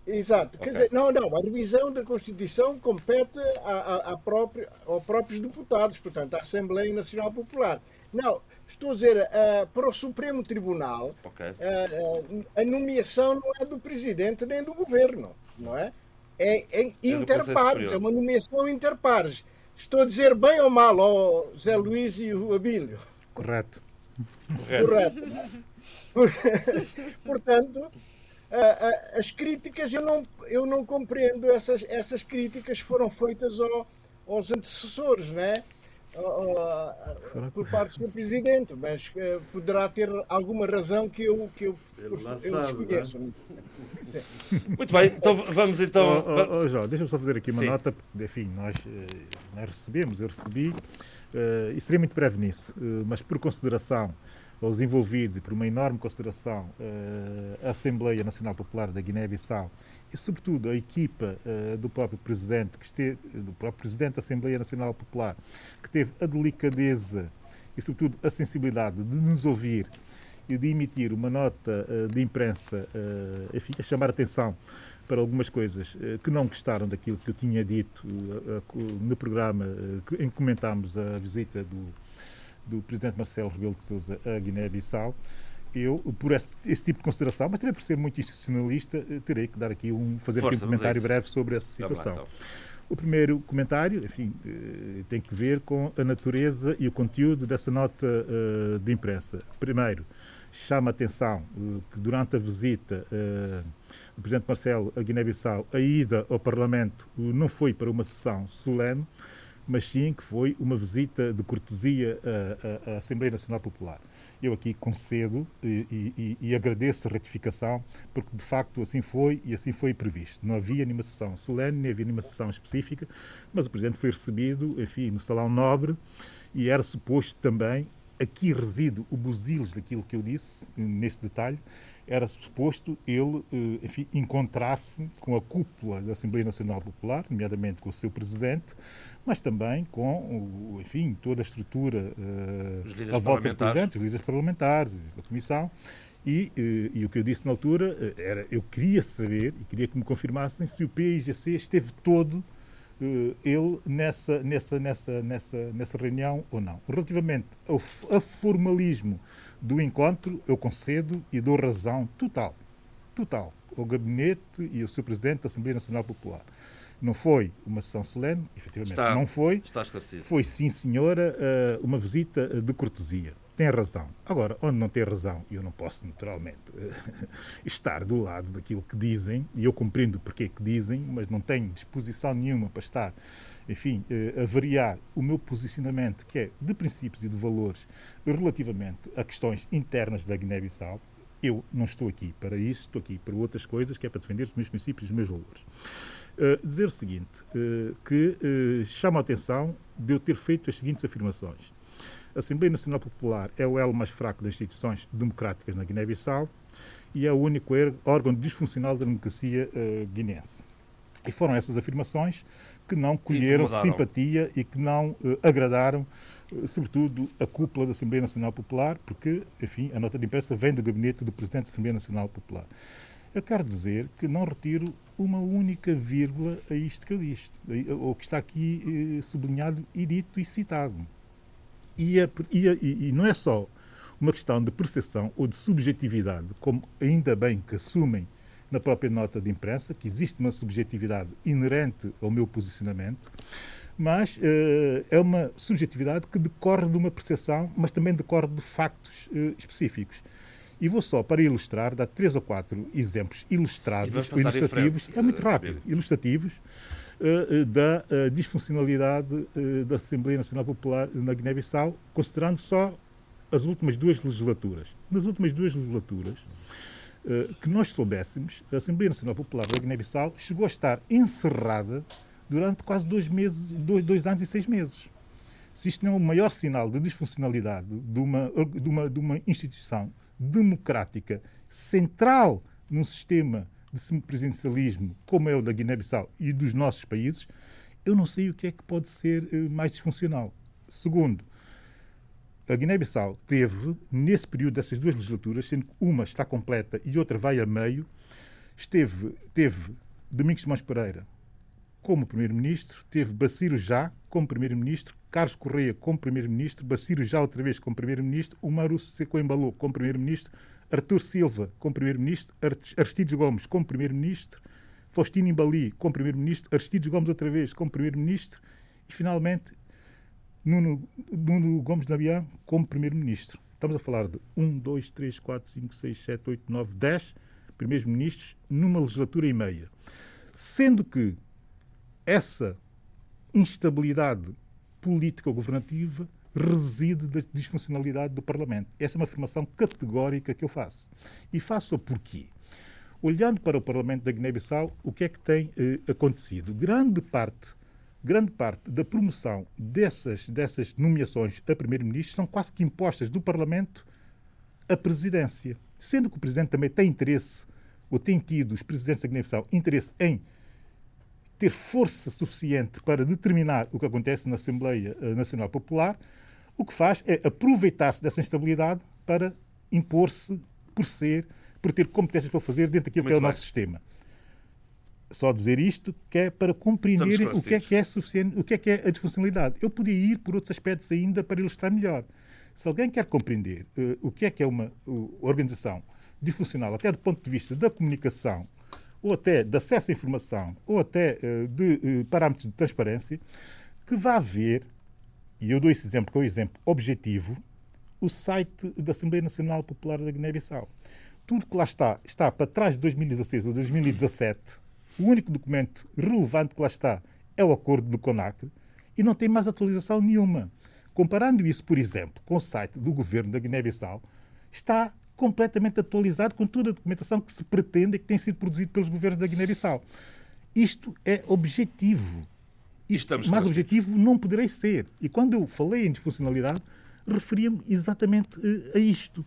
Exato. Okay. Quer dizer, não, não, a revisão da Constituição compete a, a, a próprio, aos próprios deputados, portanto, à Assembleia Nacional Popular. Não, estou a dizer, uh, para o Supremo Tribunal, okay. uh, uh, a nomeação não é do presidente nem do governo, não é? é, é interpares, é uma nomeação interpares. Estou a dizer bem ou mal, ó Zé Luís e o Abílio? Correto. Correto. Portanto, as críticas, eu não, eu não compreendo, essas, essas críticas foram feitas ao, aos antecessores, não é? Por parte do Presidente, mas uh, poderá ter alguma razão que eu, que eu, eu, desconheço. É? Muito bem, então vamos então. Oh, oh, oh João, deixa-me só fazer aqui uma Sim. nota, porque, enfim, nós, eh, nós recebemos, eu recebi, uh, e seria muito breve nisso, uh, mas por consideração aos envolvidos e por uma enorme consideração uh, a Assembleia Nacional Popular da Guiné-Bissau e, sobretudo, a equipa uh, do próprio presidente, que esteve, do próprio presidente da Assembleia Nacional Popular, que teve a delicadeza e, sobretudo, a sensibilidade de nos ouvir e de emitir uma nota uh, de imprensa, uh, enfim, a chamar a atenção para algumas coisas que não gostaram daquilo que eu tinha dito no programa em que comentámos a visita do, do presidente Marcelo Rebelo de Sousa a Guiné-Bissau eu, por esse, esse, tipo de consideração, mas também por ser muito institucionalista, eh, terei que dar aqui um, fazer Força, aqui um comentário breve sobre essa situação. Tá bem, então. O primeiro comentário, enfim, eh, tem que ver com a natureza e o conteúdo dessa nota uh, de imprensa. Primeiro, chama a atenção que durante a visita do Presidente Marcelo a Guiné-Bissau, a ida ao Parlamento não foi para uma sessão solene, mas sim que foi uma visita de cortesia à, à Assembleia Nacional Popular eu aqui concedo e, e, e, agradeço a retificação, porque de facto assim foi e assim foi previsto. Não havia nenhuma sessão solene, nem havia nenhuma sessão específica, mas o Presidente foi recebido, enfim, no Salão Nobre e era suposto também, aqui reside o busilos daquilo que eu disse, nesse detalhe, era suposto ele, eh, enfim, encontrar-se com a cúpula da Assembleia Nacional Popular, nomeadamente com o seu presidente, mas também com, enfim, toda a estrutura uh, a volta do presidente, os líderes parlamentares, a comissão. E, uh, e, o que eu disse na altura uh, era, eu queria saber e queria que me confirmassem se o PIGC esteve todo ele nessa, nessa, nessa, nessa, nessa reunião ou não. Relativamente ao, ao formalismo do encontro, eu concedo e dou razão total, total, ao gabinete e ao seu presidente da Assembleia Nacional Popular. Não foi uma sessão solene, efetivamente está, não foi. Está esclarecido. Foi, sim, senhora, eh, uma visita eh, de cortesia. Tem razão. Agora, onde não tem razão, eu não posso, naturalmente, eh, estar do lado daquilo que dizem, e eu compreendo porque é que dizem, mas não tenho disposição nenhuma para estar, enfim, a variar o meu posicionamento, que é de princípios e de valores, relativamente a questões internas da Guiné-Bissau. Eu não estou aqui para isso, estou aqui para outras coisas, que é para defender os meus princípios e os meus valores. Uh, dizer o seguinte, uh, que uh, chama a atenção de eu ter feito as seguintes afirmações. A Assembleia Nacional Popular é o elo mais fraco das instituições democráticas na Guiné-Bissau e é o único er, órgão disfuncional da democracia guinense. E foram essas afirmações que não colheram simpatia e que não agradaram, sobretudo, a cúpula da Assembleia Nacional Popular, porque, enfim, a nota de imprensa vem do gabinete do Presidente da Assembleia Nacional Popular. Eu quero dizer que não retiro uma única vírgula a isto que eu disse, ou que está aqui eh, sublinhado e dito e citado. E, a, e, a, e, não é só uma questão de percepção ou de subjetividade, como ainda bem que assumem na própria nota de imprensa, que existe uma subjetividade inerente ao meu posicionamento, mas uh, é uma subjetividade que decorre de uma percepção, mas também decorre de factos uh, específicos. E vou só, para ilustrar, dar três ou quatro exemplos ilustrados, ilustrativos, é muito eh, rápido, ilustrativos, uh, da uh, disfuncionalidade uh, da Assembleia Nacional Popular na Guiné-Bissau, considerando só as últimas duas legislaturas. Nas últimas duas legislaturas, que nós soubéssemos, a Assembleia Nacional Popular da Guiné-Bissau chegou a estar encerrada durante quase dois meses, dois, dois anos e seis meses. Se isto não é o maior sinal de disfuncionalidade de uma, de uma, de uma instituição democrática central num sistema de semipresidencialismo como é o da Guiné-Bissau e dos nossos países, eu não sei o que é que pode ser eh, mais disfuncional. Segundo, a Guiné-Bissau teve, nesse período dessas duas legislaturas, sendo que uma está completa e outra vai a meio, esteve, teve Domingos Simões Pereira como Primeiro-Ministro, teve Baciro Já como Primeiro-Ministro, Carlos Correia como Primeiro-Ministro, Baciro Já outra vez como Primeiro-Ministro, Umaru Secoembalou como Primeiro-Ministro, Artur Silva como Primeiro-Ministro, Aristides Gomes como Primeiro-Ministro, Faustino Imbali como Primeiro-Ministro, Aristides Gomes outra vez como Primeiro-Ministro e, finalmente, Nuno, Nuno Gomes Nabian como Primeiro-Ministro. Estamos a falar de 1, 2, 3, 4, 5, 6, 7, 8, 9, 10 primeiros-ministros numa legislatura e meia. Sendo que essa instabilidade política governativa reside da disfuncionalidade do Parlamento. Essa é uma afirmação categórica que eu faço. E faço-a porquê? Olhando para o Parlamento da Guiné-Bissau, o que é que tem eh, acontecido? Grande parte, grande parte da promoção dessas, dessas nomeações a Primeiro-Ministro são quase que impostas do Parlamento à Presidência. Sendo que o Presidente também tem interesse, ou tem tido, os Presidentes da Guiné-Bissau, interesse em ter força suficiente para determinar o que acontece na Assembleia eh, Nacional Popular, o que faz é aproveitar-se dessa instabilidade para impor-se por ser, por ter competências para fazer dentro daquilo Muito que é o bem. nosso sistema. Só dizer isto que é para compreenderem o que é que é suficiente, o que é que é a disfuncionalidade. Eu podia ir por outros aspectos ainda para ilustrar melhor. Se alguém quer compreender uh, o que é que é uma uh, organização disfuncional, até do ponto de vista da comunicação ou até de acesso à informação, ou até uh, de uh, parâmetros de transparência, que vá ver, e eu dou esse exemplo que é um exemplo objetivo, o site da Assembleia Nacional Popular da Guiné-Bissau. Tudo que lá está, está para trás de 2016 ou 2017. O único documento relevante que lá está é o acordo do CONACRE e não tem mais atualização nenhuma. Comparando isso, por exemplo, com o site do governo da Guiné-Bissau, está completamente atualizado com toda a documentação que se pretende e que tem sido produzida pelos governos da Guiné-Bissau. Isto é objetivo. Isto, mais objetivo não poderei ser. E quando eu falei em disfuncionalidade, referia-me exatamente uh, a isto.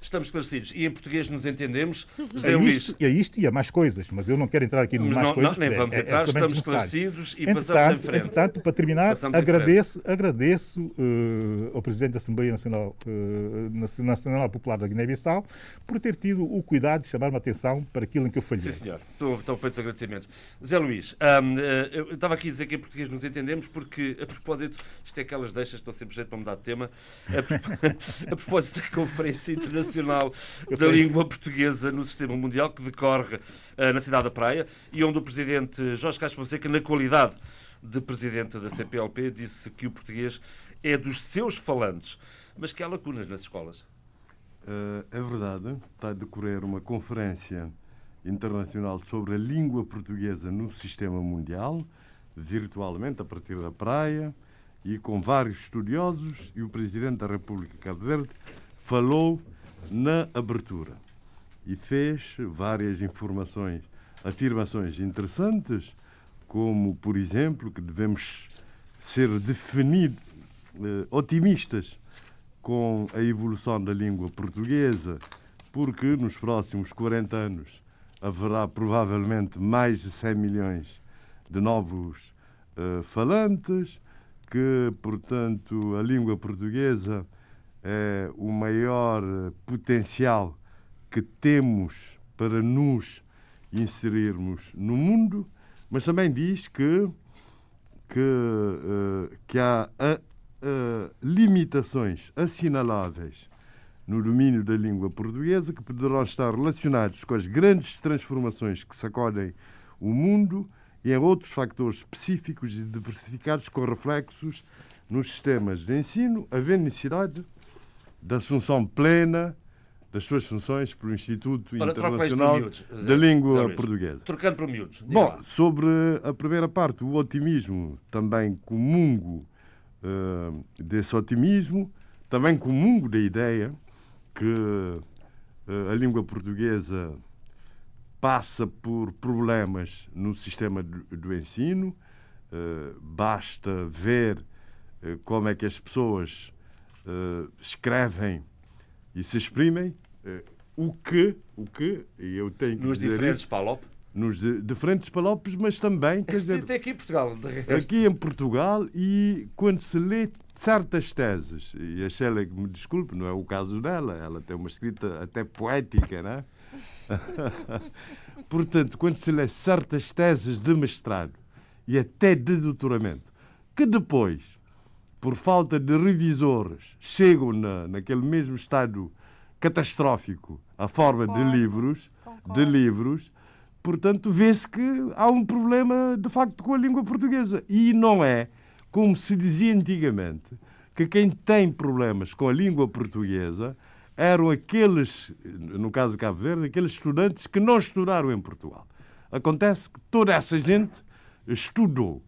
Estamos esclarecidos. E em português nos entendemos. José é Luís. E é isto e a mais coisas, mas eu não quero entrar aqui em mais não, coisas. Não, nem vamos é, entrar, é estamos esclarecidos e entretanto, passamos em frente. Entretanto, para terminar, agradeço, agradeço uh, ao Presidente da Assembleia Nacional, uh, Nacional Popular da Guiné-Bissau por ter tido o cuidado de chamar-me a atenção para aquilo em que eu falhei. Sim, senhor. Estão, estão feitos agradecimentos. Zé Luís, um, uh, eu estava aqui a dizer que em português nos entendemos porque, a propósito, isto é aquelas deixas, estou sempre jeito para mudar de tema, a, a propósito da Conferência Internacional da língua portuguesa no sistema mundial que decorre uh, na cidade da Praia e onde o presidente Jorge Castro Fonseca, na qualidade de presidente da CPLP, disse que o português é dos seus falantes, mas que há lacunas nas escolas. Uh, é verdade, está a decorrer uma conferência internacional sobre a língua portuguesa no sistema mundial, virtualmente a partir da praia e com vários estudiosos e o Presidente da República de Cabo Verde falou na abertura e fez várias informações, afirmações interessantes, como, por exemplo, que devemos ser definidos eh, otimistas com a evolução da língua portuguesa, porque nos próximos 40 anos haverá provavelmente mais de 100 milhões de novos eh, falantes, que, portanto, a língua portuguesa é o maior potencial que temos para nos inserirmos no mundo, mas também diz que, que, uh, que há uh, uh, limitações assinaláveis no domínio da língua portuguesa que poderão estar relacionados com as grandes transformações que sacodem o mundo e em outros fatores específicos e diversificados com reflexos nos sistemas de ensino, havendo necessidade da assunção plena das suas funções pelo Instituto Ora, Internacional da Língua Portuguesa. Trocando por miúdos. Bom, lá. sobre a primeira parte, o otimismo, também comungo uh, desse otimismo, também comungo da ideia que uh, a língua portuguesa passa por problemas no sistema do, do ensino. Uh, basta ver como é que as pessoas uh, escrevem e se exprimem, uh, o que, o que, e eu tenho que Nos dizer diferentes palop? Nos de, diferentes palopes, mas também, quer dizer... Até aqui em Portugal. Aqui em Portugal e quando se lê certas teses, e a Sheila que me desculpe, não é o caso dela, ela tem uma escrita até poética, não é? Portanto, quando se lê certas teses de mestrado e até de doutoramento, que depois por falta de revisores, chegam na, naquele mesmo estado catastrófico, a forma Concordo. de livros, Concordo. de livros, portanto vê-se que há um problema de facto com a língua portuguesa e não é como se dizia antigamente que quem tem problemas com a língua portuguesa eram aqueles, no caso de Cabo Verde, aqueles estudantes que não estudaram em Portugal. Acontece que toda essa gente estudou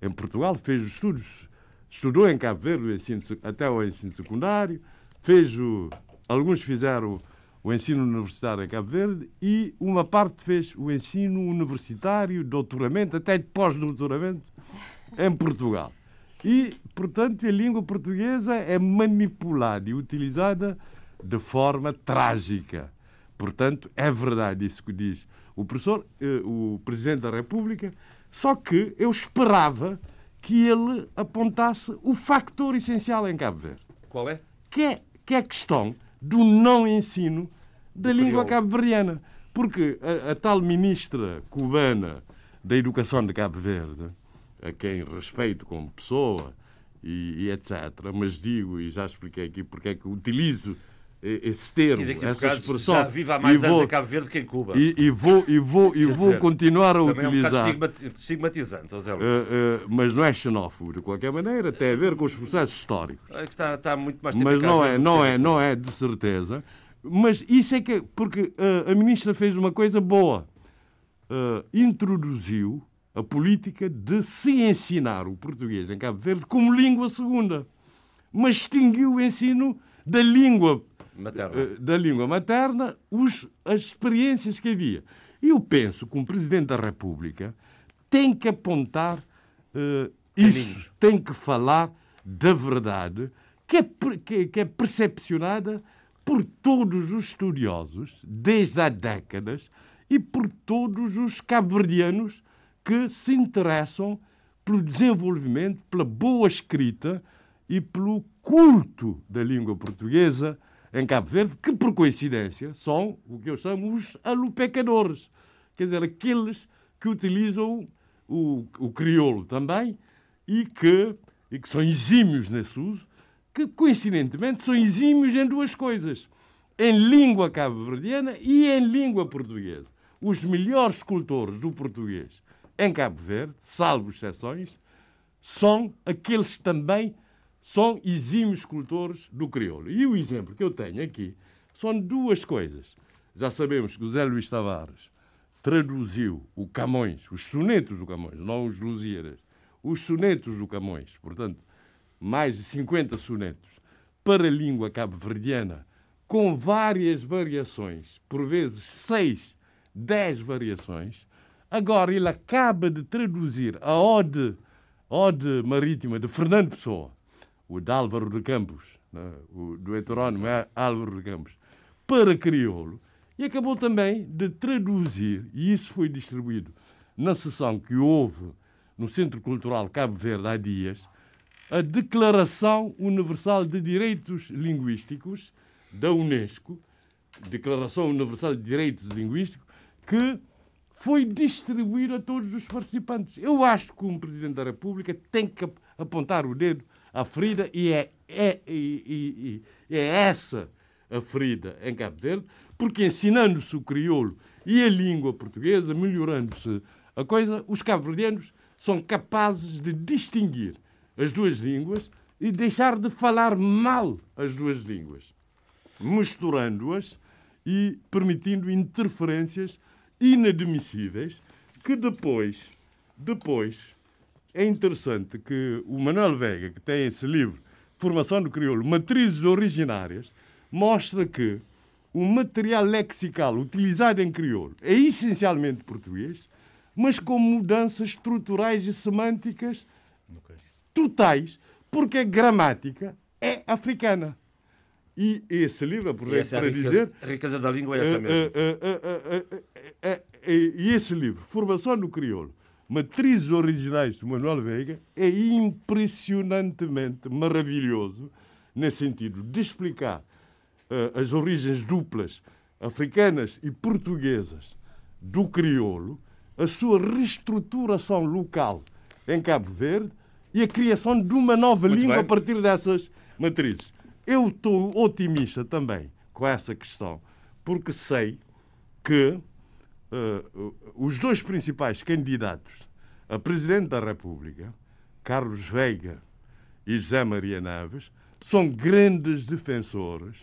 em Portugal, fez os estudos estudou em Cabo Verde ensino, até o ensino secundário, fez o, alguns fizeram o ensino universitário em Cabo Verde e uma parte fez o ensino universitário, doutoramento, até pós-doutoramento em Portugal. E, portanto, a língua portuguesa é manipulada e utilizada de forma trágica. Portanto, é verdade isso que diz o professor, eh, o Presidente da República, só que eu esperava que ele apontasse o factor essencial em Cabo Verde. Qual é? Que é, que é a questão do não ensino da língua cabo-verdiana. Porque a, a, tal ministra cubana da Educação de Cabo Verde, a quem respeito como pessoa e, e etc., mas digo, e já expliquei aqui porque é que utilizo esse termo, essa expressão. Já vive há mais vou, anos em Cabo Verde que em Cuba. E, e vou, e vou, e vou dizer, continuar a utilizar. É um estigmatizante, uh, uh, Mas não é xenófobo, de qualquer maneira, tem a ver com os processos históricos. É que está, está muito mais Mas não é, não é, não é, de certeza. Mas isso é que. Porque uh, a ministra fez uma coisa boa. introduziu a política de se ensinar o português em Cabo Verde como língua segunda. Mas extinguiu o ensino da língua Materna. eh, da língua materna os, as experiências que havia. E eu penso que um Presidente da República tem que apontar eh, isso, tem que falar da verdade que é, que, que é percepcionada por todos os estudiosos desde há décadas e por todos os cabo-verdianos que se interessam pelo desenvolvimento, pela boa escrita e pelo culto da língua portuguesa em Cabo Verde, que por coincidência são o que eu chamo os alopecadores, quer dizer, aqueles que utilizam o, o crioulo também e que, e que são exímios nesse uso, que coincidentemente são exímios em duas coisas: em língua cabo-verdiana e em língua portuguesa. Os melhores escultores do português em Cabo Verde, salvo exceções, são aqueles que também são exímios escultores do crioulo. E o exemplo que eu tenho aqui são duas coisas. Já sabemos que o Zé Luís Tavares traduziu o Camões, os sonetos do Camões, não os Lusíadas, os sonetos do Camões, portanto, mais de 50 sonetos, para a língua cabo-verdiana, com várias variações, por vezes seis, dez variações. Agora ele acaba de traduzir a Ode, Ode Marítima de Fernando Pessoa, o de Álvaro de Campos, né, o do heterónimo é Álvaro de Campos, para crioulo, e acabou também de traduzir, e isso foi distribuído na sessão que houve no Centro Cultural Cabo Verde há dias, a Declaração Universal de Direitos Linguísticos da Unesco, Declaração Universal de Direitos Linguísticos, que foi distribuída a todos os participantes. Eu acho que um Presidente da República tem que ap- apontar o dedo à ferida e é, é, e- e é essa a ferida em Cabo Verde, porque ensinando-se o crioulo e a língua portuguesa, melhorando-se a coisa, os cabo-verdianos são capazes de distinguir as duas línguas e deixar de falar mal as duas línguas misturando-as e permitindo interferências inadmissíveis que depois, depois, é interessante que o Manuel Veiga, que tem esse livro, Formação do Crioulo, Matrizes Originárias, mostra que o material lexical utilizado em crioulo é essencialmente português, mas com mudanças estruturais e semânticas totais, porque a gramática é africana. E esse livro, aproveito essa é para riqueza, dizer, a riqueza da língua é essa eh, mesmo. eh, eh, eh, e esse livro, Formação do Crioulo, Matrizes Originais de Manuel Veiga, é impressionantemente maravilhoso nesse sentido de explicar eh, as origens duplas africanas e portuguesas do crioulo, a sua reestruturação local em Cabo Verde e a criação de uma nova Muito língua bem. a partir dessas matrizes. Eu estou otimista também com essa questão, porque sei que eh, os dois principais candidatos a Presidente da República, Carlos Veiga e José Maria Naves, são grandes defensores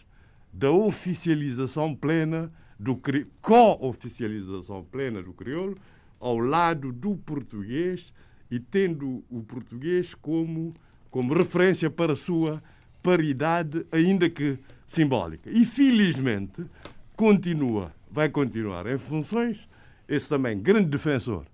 da oficialização plena do co-oficialização plena do crioulo ao lado do português e tendo o português como, como referência para a sua paridade, ainda que simbólica. E felizmente continua, vai continuar em funções, esse também grande defensor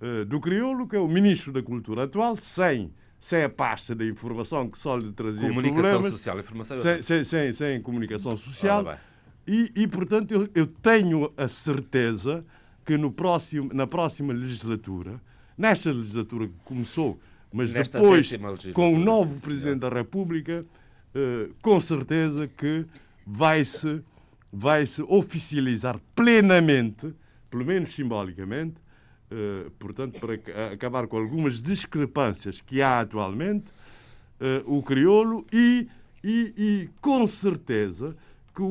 eh, do crioulo, que é o ministro da Cultura atual, sem, sem a pasta da informação que só lhe trazia Comunicação problemas, social, informação sem, sem, sem, sem comunicação social. E, e, portanto, eu, eu tenho a certeza que no próximo, na próxima legislatura, nesta legislatura que começou, mas Nesta depois, com o novo Presidente da República, eh, com certeza que vai-se vai -se oficializar plenamente, pelo menos simbolicamente, eh, portanto, para ca- acabar com algumas discrepâncias que há atualmente, eh, o crioulo e, e, e com certeza que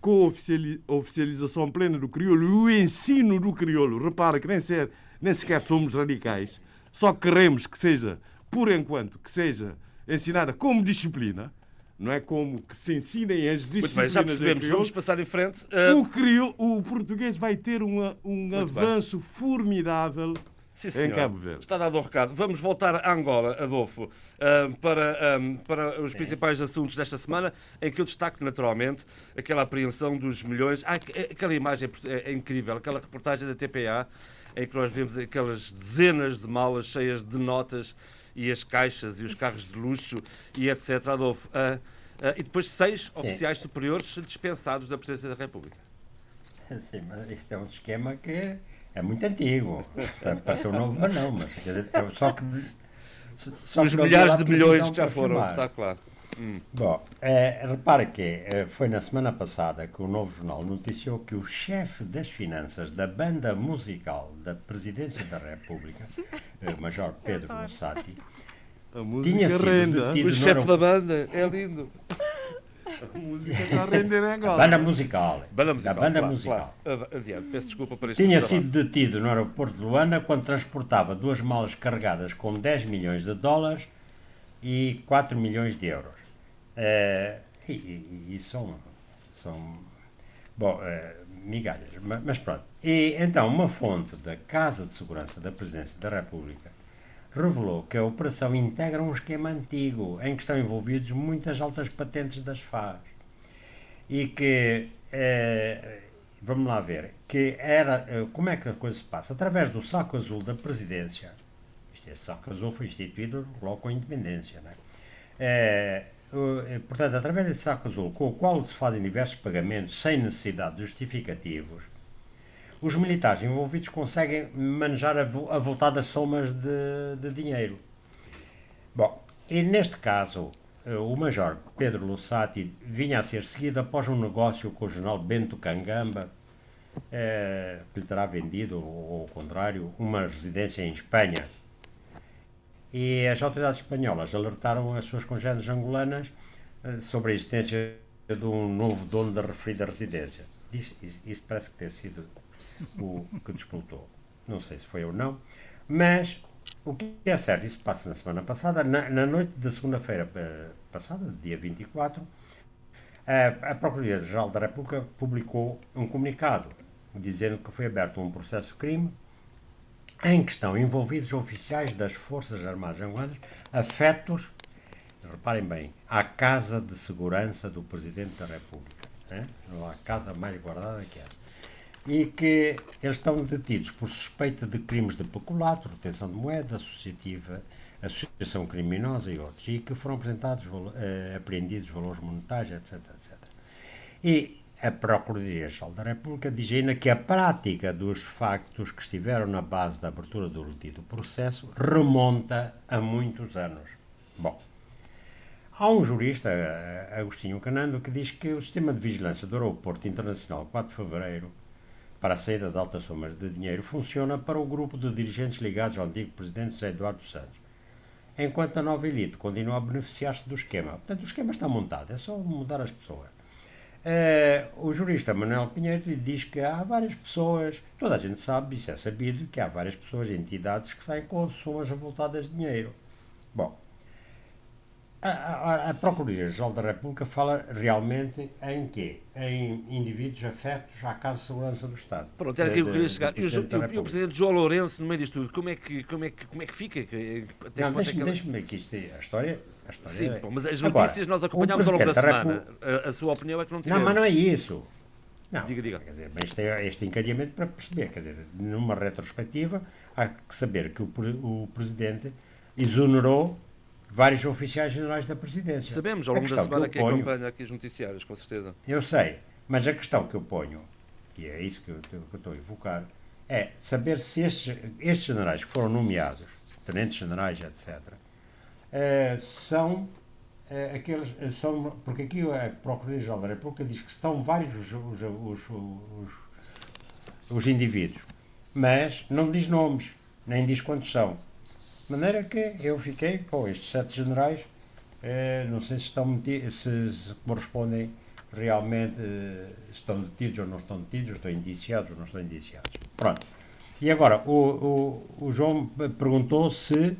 com a oficiali- a oficialização plena do crioulo e o ensino do crioulo, repara que nem, sequer, nem sequer somos radicais, só queremos que seja, por enquanto, que seja ensinada como disciplina, não é como que se ensinem as Muito bem, disciplinas já em percebemos. Vamos passar em frente. Ah, O, criou, o português vai ter uma- um Muito bem. avanço formidável Sim, em senhor. Cabo Verde. Está dado o recado. Vamos voltar a Angola, Adolfo, ah, para, ah, para os principais assuntos desta semana, em que eu destaco naturalmente aquela apreensão dos milhões. Ah, aqu- aquela imagem é, é incrível, aquela reportagem da TPA, em que nós vemos aquelas dezenas de malas cheias de notas e as caixas e os carros de luxo e etc. Adolfo. ah, ah, e depois seis oficiais superiores dispensados da Presidência da República. Sim, mas isto é um esquema que é muito antigo. Pareceu novo, mas não. Mas, quer dizer, só que. só os milhares de milhões que já foram, está claro. Bom, eh, repara que eh, foi na semana passada que o Novo Jornal noticiou que o chefe das finanças da banda musical da Presidência da República, eh, o Major Pedro música tinha sido rende. detido O no chefe aeroporto- da banda é lindo. A música está a render Angola. Banda musical. Banda musical. Da banda claro, musical. claro. Adiante, peço desculpa por este Tinha trabalho. sido detido no aeroporto de Luanda quando transportava duas malas carregadas com 10 milhões de dólares e 4 milhões de euros. Eh, e, e- são, são bom, eh, migalhas, ma- mas pronto. E então uma fonte da Casa de Segurança da Presidência da República revelou que a operação integra um esquema antigo em que estão envolvidos muitas altas patentes das FAS e que eh, vamos lá ver que era eh, como é que a coisa se passa através do saco azul da presidência este saco azul foi instituído logo com a independência né? O- eh, portanto através desse saco azul com o qual se fazem diversos pagamentos sem necessidade de justificativos os militares envolvidos conseguem manejar avultadas somas de, de dinheiro Bom, e neste caso, eh, o Major Pedro Lussati vinha a ser seguido após um negócio com o jornal Bento Cangamba, eh, que lhe terá vendido, ou ao contrário, uma residência em Espanha. E as autoridades espanholas alertaram as suas congêneres angolanas eh, sobre a existência de um novo dono da referida residência. Isso, isso parece que ter sido o que despoltou. Não sei se foi ou não, mas o que é certo, isso passa na semana passada, na, na noite da segunda-feira eh, passada, dia 24, a, a Procuradoria-Geral da República publicou um comunicado dizendo que foi aberto um processo crime em que estão envolvidos oficiais das Forças Armadas Angolanas afetos, reparem bem, à Casa de Segurança do Presidente da República. né? Não há casa mais guardada que essa. E que eles estão detidos por suspeita de crimes de peculato, retenção de moeda, associativa, associação criminosa e outros, e que foram apresentados, eh, apreendidos valores monetários, etc, etc. E a Procuradoria-Geral da República diz ainda que a prática dos factos que estiveram na base da abertura do dito processo remonta a muitos anos. Bom, há um jurista, Agostinho Canando, que diz que o sistema de vigilância do Aeroporto Internacional 4 de Fevereiro para a saída de altas somas de dinheiro funciona para o grupo de dirigentes ligados ao antigo presidente José Eduardo Santos, enquanto a nova elite continua a beneficiar-se do esquema. Portanto, o esquema está montado, é só mudar as pessoas. Eh, o jurista Manuel Pinheiro lhe diz que há várias pessoas, toda a gente sabe, isso é sabido, que há várias pessoas entidades que saem com somas avultadas de dinheiro. Bom, a, a, a Procuradoria-Geral da República fala realmente em quê? Em indivíduos afetos à Casa de Segurança do Estado. Pronto, era aqui que eu queria chegar. E o, o-. Presidente João Lourenço, no meio disto tudo, como é que, como é que, como é que fica? Até Não, quando é que deixa aqui isto, a história. Sim, é- mas as Agora, notícias nós o acompanhámos ao longo da semana. A, a sua opinião é que não Não, tivemos. mas não é isso. Não, Diga, diga. Quer dizer, mas isto é este encadeamento para perceber. Quer dizer, numa retrospectiva, há que saber que o, o Presidente exonerou vários oficiais generais da Presidência. Sabemos ao longo da semana eu que ponho- acompanha aqui os noticiários, com certeza. Eu sei, mas a questão que eu ponho, e é isso que eu, que eu estou a evocar, é saber se estes, estes generais que foram nomeados, tenentes generais, etc., eh, são eh, aqueles. eh, São, porque aqui a Procuradoria-Geral da República diz que são vários os, os, os, os, os indivíduos, mas não diz nomes, nem diz quantos são. De maneira que eu fiquei, pô, estes sete generais, não sei se estão se, se correspondem realmente, estão detidos ou não estão detidos, estão indiciados ou não estão indiciados. Pronto. E agora, o, o, o João perguntou se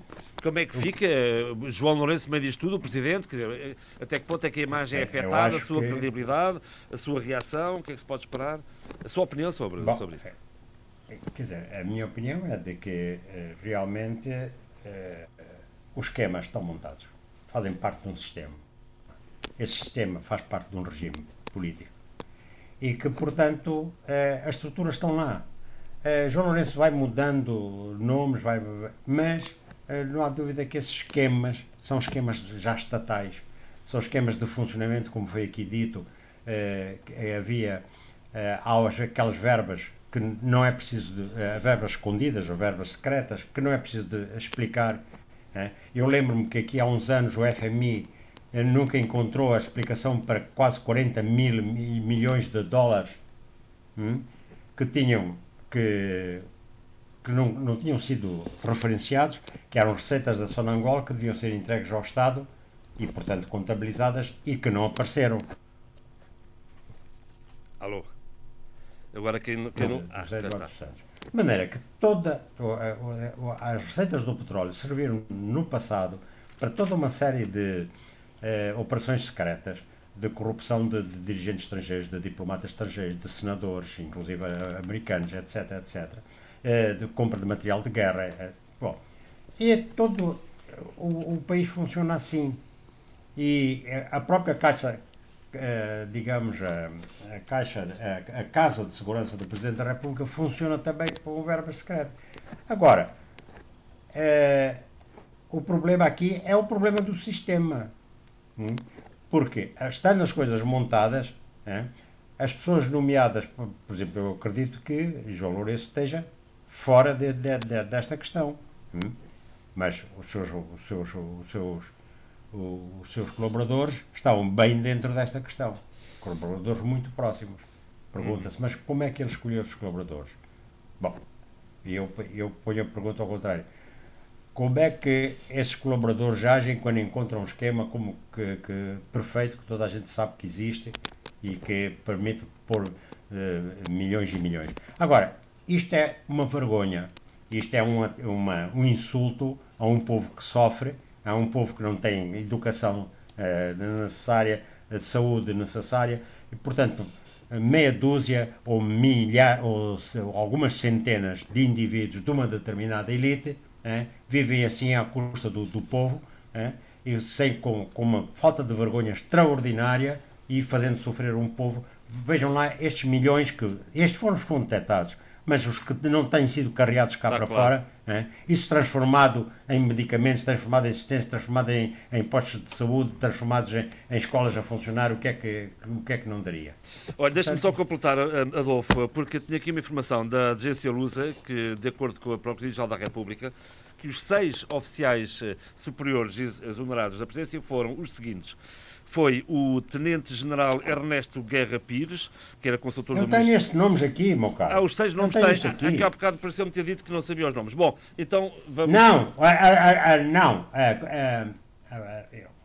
Como é que fica eh, João Lourenço, meio disto tudo, o Presidente? Dizer, eh, até que ponto é que a imagem é Eu afetada, a sua que- credibilidade, a sua reação, o que é que se pode esperar? A sua opinião sobre, Bom, sobre isso? quer dizer, a minha opinião é de que eh, realmente eh, os esquemas estão montados, fazem parte de um sistema. Esse sistema faz parte de um regime político e que, portanto, eh, as estruturas estão lá. Eh, João Lourenço vai mudando nomes, vai, mas eh, não há dúvida que esses esquemas são esquemas já estatais, são esquemas de funcionamento, como foi aqui dito, eh, havia eh, as- aquelas verbas que não é preciso de, eh, verbas escondidas ou verbas secretas que não é preciso de explicar. né? Eu lembro-me que aqui há uns anos o FMI eh, nunca encontrou a explicação para quase 40 mil mi- milhões de dólares hum, que tinham que que não, não tinham sido referenciados, que eram receitas da Sonangol que deviam ser entregues ao Estado e, portanto, contabilizadas e que não apareceram. Alô? Agora quem, não- quem não. José Ah, já está. De maneira que toda, as receitas do petróleo serviram no passado para toda uma série de eh, operações secretas de corrupção de, de dirigentes estrangeiros, de diplomatas estrangeiros, de senadores, inclusive eh, americanos, etc, etc, de compra de material de guerra. eh, bom, e é todo o, o país funciona assim. E eh, a própria Caixa, eh, digamos, a, a Caixa, a, a Casa de Segurança do Presidente da República funciona também com verba secreto. Agora, eh, o problema aqui é o problema do sistema. hum? Porque, estando as coisas montadas, eh, as pessoas nomeadas, por, por exemplo, eu acredito que João Lourenço esteja fora de- de- de- desta questão. hum? Mas os seus, os seus, os seus os seus colaboradores estavam bem dentro desta questão. Colaboradores muito próximos. Pergunta-se, mas como é que ele escolheu os colaboradores? Bom, eu, eu ponho a pergunta ao contrário. Como é que esses colaboradores agem quando encontram um esquema como que, que perfeito, que toda a gente sabe que existe e que permite pôr eh, milhões e milhões? Agora, isto é uma vergonha, isto é uma, uma- um insulto a um povo que sofre, a um povo que não tem educação eh, necessária, eh, saúde necessária, e portanto meia dúzia ou ou, ou algumas centenas de indivíduos de uma determinada elite eh, vivem assim à custa do, do povo e sem, com, com uma falta de vergonha extraordinária e fazendo sofrer um povo. Vejam lá estes milhões que. Estes foram os detectados, mas os que não têm sido carregados cá Tá para claro. fora, eh, isso transformado em medicamentos, transformado em assistência, transformado em, em postos de saúde, transformados em, em escolas a funcionar, o que é que, o que, é que não daria? Olha, deixa-me só completar, ah, Adolfo, porque tinha aqui uma informação da agência Lusa, que, de acordo com a Procuradoria-Geral da República, que os seis oficiais eh, superiores ex- exonerados da presidência foram os seguintes. Foi o Tenente-General Ernesto Guerra Pires, que era consultor Eu do tenho estes nomes aqui, meu caro. Ah, os seis nomes tenho têm. aqui. Aqui há bocado pareceu-me ter dito que não sabia os nomes. Bom, então vamos... Não, ah, ah, não.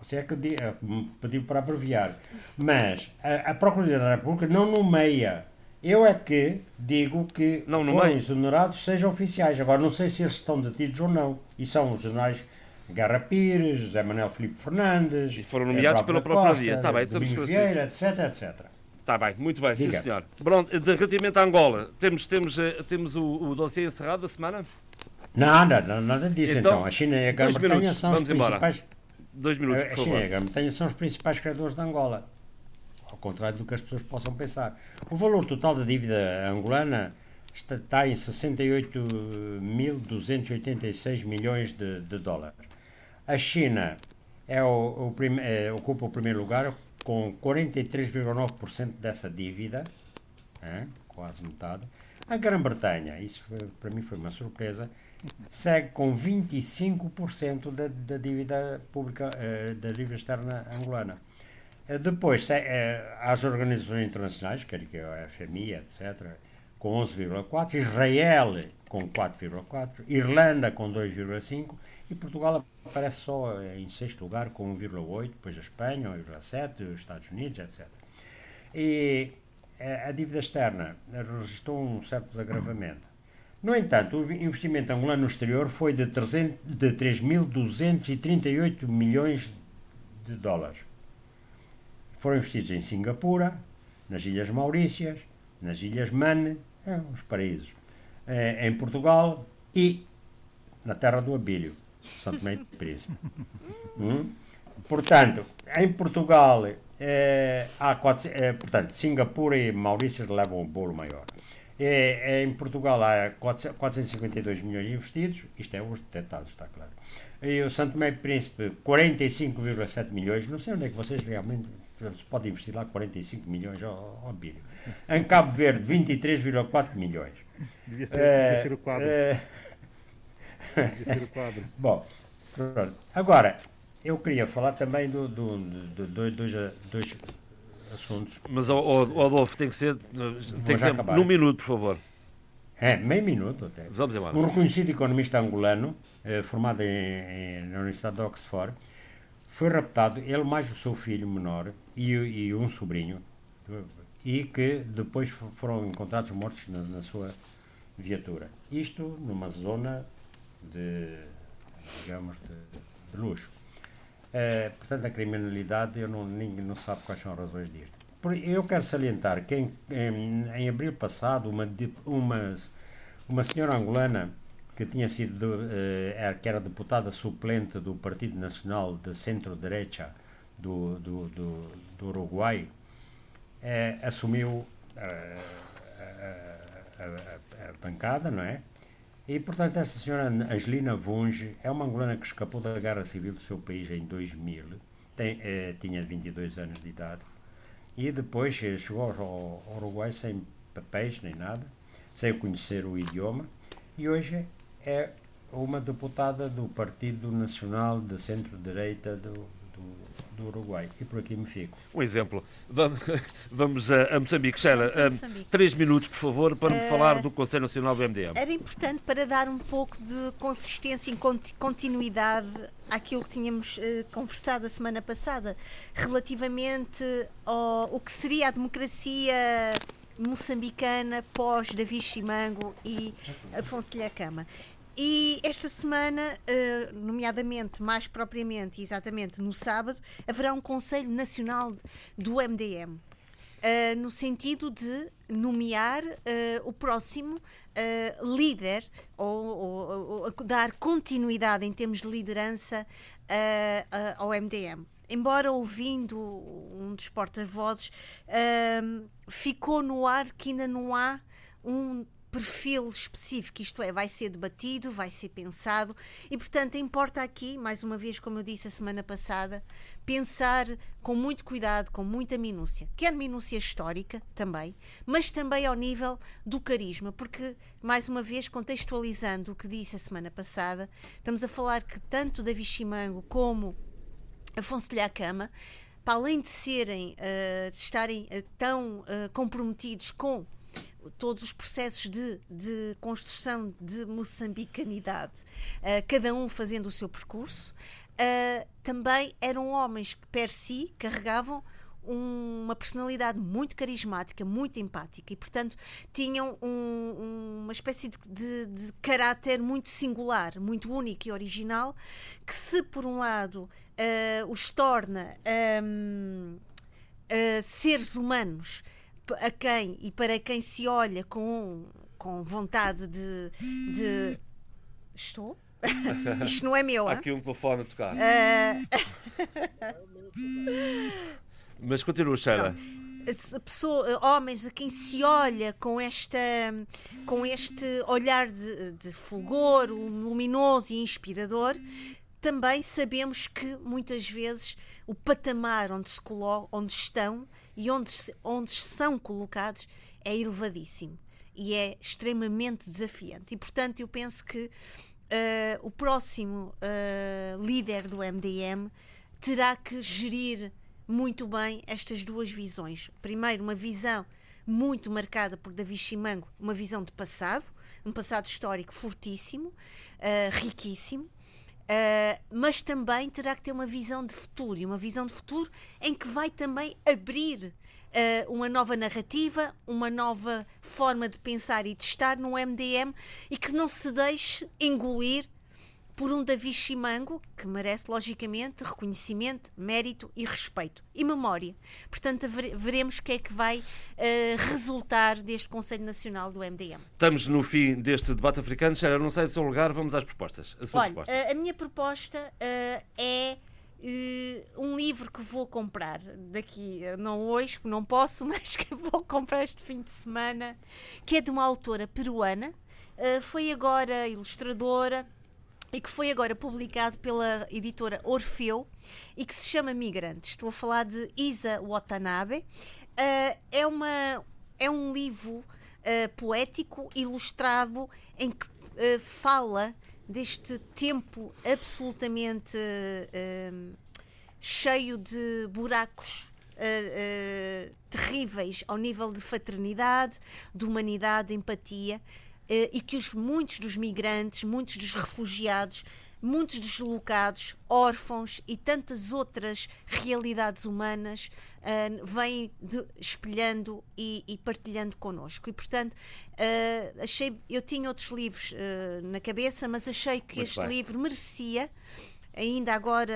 você é que me pediu para abreviar. Mas a, a Procuradoria da República não nomeia. Eu é que digo que Não foram exonerados seja oficiais. Agora, não sei se eles estão detidos ou não. E são os generais Garra Pires, José Manuel Filipe Fernandes... E foram nomeados pela Procuradoria. Costa, Tá bem, estamos. Vieira, etc, etc. Está bem, muito bem, sim Diga. senhor. Pronto, de, relativamente à Angola, temos, temos, eh, temos o, o dossiê encerrado da semana? Nada, nada, nada disso. Então, Então, a China e a Grã-Bretanha são os embora. principais... Dois minutos, A por China e a Grã-Bretanha são os principais credores de Angola. Ao contrário do que as pessoas possam pensar. O valor total da dívida angolana está, está em 68.286 milhões de, de dólares. A China é o, o prime- é, ocupa o primeiro lugar com 43,9% dessa dívida, é, quase metade. A Grã-Bretanha, isso foi- para mim foi uma surpresa, segue com 25% da, da dívida pública, eh, da dívida externa angolana. Eh, Depois, as organizações internacionais, quer que é a FMI, etc., com 11,4%, Israel com 4,4%, Irlanda com 2,5% e Portugal aparece só eh, em sexto lugar com 1,8%, depois a Espanha, 1,7%, os Estados Unidos, etc. E eh, a dívida externa eh, registrou um certo desagravamento. No entanto, o investimento angolano no exterior foi de, 300 de 3.238 milhões de dólares. Foram investidos em Singapura, nas Ilhas Maurícias, nas Ilhas Man, é, os paraísos, em Portugal e na terra do Abílio, Santo Tomé e Príncipe. Hum? Portanto, em Portugal, eh, há quatro, eh, portanto, Singapura e Maurícios levam o bolo maior. Eh, em Portugal há 400 452 milhões investidos, isto é os detectados, está claro. E o Santo e Príncipe, 45,7 milhões, não sei onde é que vocês realmente se pode investir lá 45 milhões ao, ao Abílio. Em Cabo Verde, 23,4 milhões. Devia ser, Eh, devia ser o quadro. eh, Devia ser o quadro. Bom, pronto. Agora, eu queria falar também do, do, do- do- dois, dois assuntos. Mas, ó, ó, Adolfo, tem que ser, tem que já ser acabar. num minuto, por favor. É, meio minuto até. Vamos embora. Um reconhecido economista angolano, eh, formado em, em- na Universidade de Oxford, foi raptado, ele mais o seu filho menor e, o- e um sobrinho, e que depois fo- foram encontrados mortos na, na sua viatura. Isto numa zona de, digamos, de, de luxo. Eh, portanto, a criminalidade, eu não, ninguém não sabe quais são as razões disto. Eu quero salientar que em, em, em abril passado, uma, uma, uma senhora angolana que tinha sido, era- que era deputada suplente do Partido Nacional de Centro-Direita do, do, do, do Uruguai, eh, assumiu a- a- a bancada, não é? E, portanto, esta senhora Angelina Vunge é uma angolana que escapou da guerra civil do seu país em 2000, tem, eh, tinha 22 anos de idade, e depois eh, chegou ao Uruguai sem papéis nem nada, sem conhecer o idioma, e hoje é uma deputada do Partido Nacional de Centro-Direita do, do, Uruguai. E por aqui me fico. Um exemplo. Vamos, vamos a, a Moçambique. Sheila, Vamos a Moçambique. três minutos, por favor, para me Eh, falar do Conselho Nacional do MDM. Era importante para dar um pouco de consistência e conti- continuidade àquilo que tínhamos eh, conversado a semana passada, relativamente ao o que seria a democracia moçambicana pós Davi Chimango e Afonso de Lhacama. E esta semana, eh, nomeadamente, mais propriamente, exatamente no sábado, haverá um Conselho Nacional do MDM. Uh, no sentido de nomear uh, o próximo líder ou, ou- ou dar continuidade em termos de liderança ao MDM. Embora ouvindo um dos porta-vozes, ficou no ar que ainda não há um perfil específico, isto é, vai ser debatido, vai ser pensado. E, portanto, importa aqui, mais uma vez, como eu disse a semana passada, pensar com muito cuidado, com muita minúcia, quer minúcia histórica também, mas também ao nível do carisma, porque, mais uma vez, contextualizando o que disse a semana passada, estamos a falar que tanto Davi Chimango como Afonso de Lhacama, para além de serem, eh, de estarem eh, tão eh, comprometidos com todos os processos de, de construção de moçambicanidade, eh, cada um fazendo o seu percurso, eh, também eram homens que, per si, carregavam um- uma personalidade muito carismática, muito empática e, portanto, tinham um- uma espécie de, de- de caráter muito singular, muito único e original, que, se por um lado eh, os torna hum, eh, seres humanos a quem e para quem se olha com, com vontade de, de- Estou? Isto não é meu, Há aqui um telefone a tocar. Eh, Mas continua, Sheila. pessoa- homens a quem se olha com esta com este olhar de, de fulgor um luminoso e inspirador também sabemos que muitas vezes o patamar onde se colo onde estão e onde, onde são colocados é elevadíssimo e é extremamente desafiante e portanto eu penso que eh, o próximo eh, líder do MDM terá que gerir muito bem estas duas visões. Primeiro, uma visão muito marcada por Davi Chimango, uma visão de passado, um passado histórico fortíssimo, eh, riquíssimo, eh, mas também terá que ter uma visão de futuro e uma visão de futuro em que vai também abrir eh, uma nova narrativa, uma nova forma de pensar e de estar no MDM e que não se deixe engolir por um Davi Chimango, que merece, logicamente, reconhecimento, mérito e respeito. E memória. Portanto, veremos o que é que vai uh, resultar deste Conselho Nacional do MDM. Estamos no fim deste debate africano. Xera, não sei o seu lugar, vamos às propostas. A Olha, proposta. A, a minha proposta uh, é um livro que vou comprar daqui, não hoje, não posso, mas que vou comprar este fim de semana, que é de uma autora peruana, foi agora ilustradora e que foi agora publicado pela editora Orfeu e que se chama Migrantes. Estou a falar de Isa Watanabe. Uh, é, uma, é um livro poético, ilustrado, em que fala deste tempo absolutamente uh, cheio de buracos uh, uh, terríveis ao nível de fraternidade, de humanidade, de empatia, e que os, muitos dos migrantes, muitos dos refugiados, muitos deslocados, órfãos e tantas outras realidades humanas uh, vêm de, espelhando e, e, partilhando connosco. E, portanto, uh, achei, eu tinha outros livros uh, na cabeça, mas achei que Muito este bem. livro merecia. Ainda agora,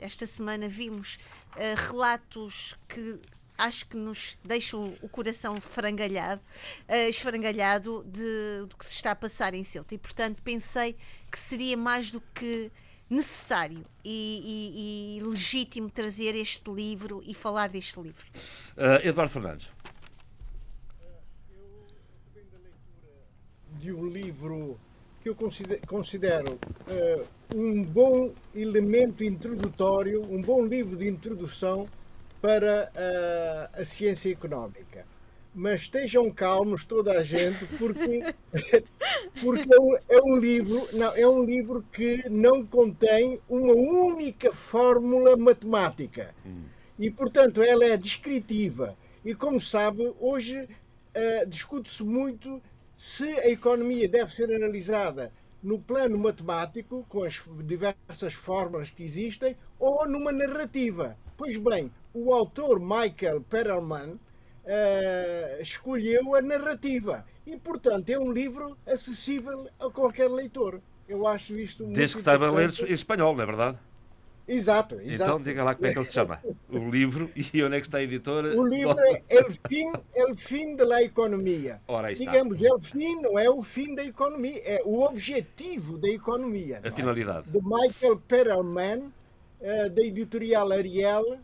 esta semana, vimos relatos que acho que nos deixam o coração frangalhado, uh, esfrangalhado de, do que se está a passar em Ceuta. E, portanto, pensei que seria mais do que necessário e, e, e legítimo trazer este livro e falar deste livro. Uh, Eduardo Fernandes. Eu recomendo a leitura de um livro que eu considero, considero uh, um bom elemento introdutório, um bom livro de introdução para a, a ciência económica. Mas estejam calmos toda a gente, porque, porque é, um, é um livro, não, é um livro que não contém uma única fórmula matemática. Hum. E, portanto, ela é descritiva. E, como sabe, hoje uh, discute-se muito se a economia deve ser analisada no plano matemático, com as diversas fórmulas que existem, ou numa narrativa. Pois bem, o autor Michael Perelman uh, escolheu a narrativa e, portanto, é um livro acessível a qualquer leitor. Eu acho isto muito Desde que saiba ler em espanhol, não é verdade? Exato, exato. Então diga lá como é que ele se chama. O livro e onde é que está a editora? O livro é El Fim, El Fim de la Economia. Ora, Digamos, El Fim não é o fim da economia, é o objetivo da economia. A é? finalidade. De Michael Perelman, uh, da editorial Ariel, a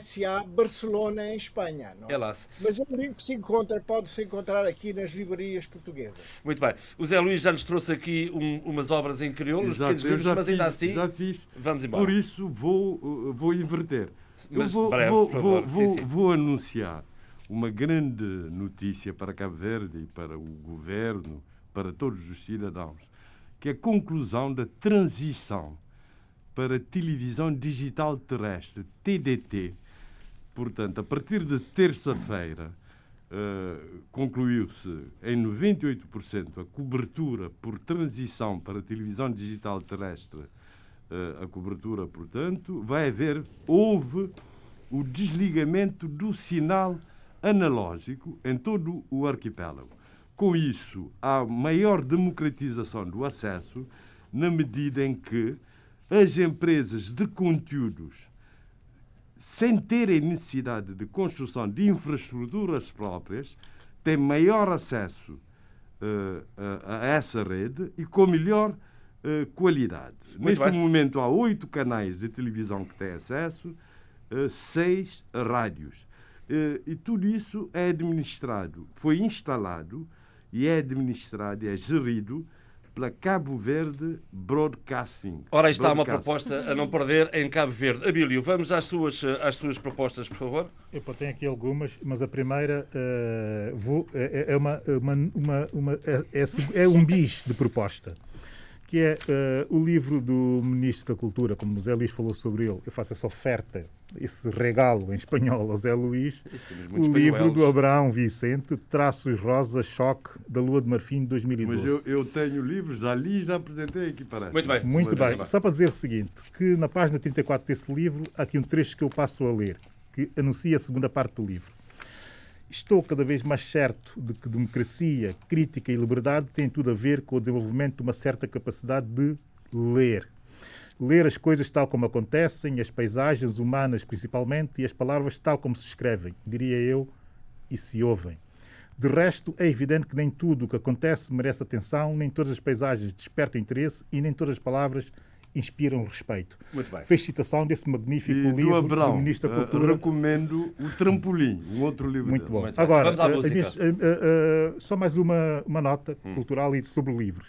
SA Barcelona, em Espanha. Não? É lá. Mas é um livro que se encontra, pode-se encontrar aqui nas livrarias portuguesas. Muito bem. O Zé Luís já nos trouxe aqui um, umas obras em crioulo, pequenos livros, mas fiz, ainda assim. Já fiz. Vamos embora. Por isso vou, uh, vou inverter. Mas, Eu vou, breve, vou, vou, vou, sim, sim. vou anunciar uma grande notícia para Cabo Verde e para o governo, para todos os cidadãos, que é a conclusão da transição para televisão digital terrestre, TDT. Portanto, a partir de terça-feira, uh, concluiu-se em 98% a cobertura por transição para televisão digital terrestre. Uh, a cobertura, portanto, vai haver, houve o desligamento do sinal analógico em todo o arquipélago. Com isso, há maior democratização do acesso, na medida em que as empresas de conteúdos, sem terem necessidade de construção de infraestruturas próprias, têm maior acesso uh, a, a, essa rede e com melhor uh, qualidade. Muito Neste bem. momento, há oito canais de televisão que têm acesso, uh, seis rádios. e tudo isso é administrado, foi instalado e é administrado, é gerido pela Cabo Verde Broadcasting. Ora, aí está uma proposta a não perder em Cabo Verde. Abílio, vamos às suas, às suas propostas, por favor. Eu tenho aqui algumas, mas a primeira uh, vou, é, é, uma, uma, uma, uma é, é, é um bis de proposta que é uh, o livro do Ministro da Cultura, como o Zé Luís falou sobre ele. Eu faço essa oferta, esse regalo em espanhol ao Zé Luís. O livro do Abraão Vicente, Traços Rosa Choque, da Lua de Marfim, de 2012. Mas eu, eu tenho livros, já li e já apresentei aqui para Muito bem. Muito bem. bem. Só para dizer o seguinte, que na página 34 desse livro, há aqui um trecho que eu passo a ler, que anuncia a segunda parte do livro. Estou cada vez mais certo de que democracia, crítica e liberdade têm tudo a ver com o desenvolvimento de uma certa capacidade de ler. Ler as coisas tal como acontecem, as paisagens humanas principalmente, e as palavras tal como se escrevem, diria eu, e se ouvem. De resto, é evidente que nem tudo o que acontece merece atenção, nem todas as paisagens despertam interesse e nem todas as palavras inspiram respeito. Muito bem. Fez citação desse magnífico E do livro Abrão, do Ministro da eh, Cultura. recomendo o Trampolim, um outro livro Muito dele. bom. Muito. Agora, Vamos à eh, eh, só mais uma, uma nota Hum. cultural e sobre livros.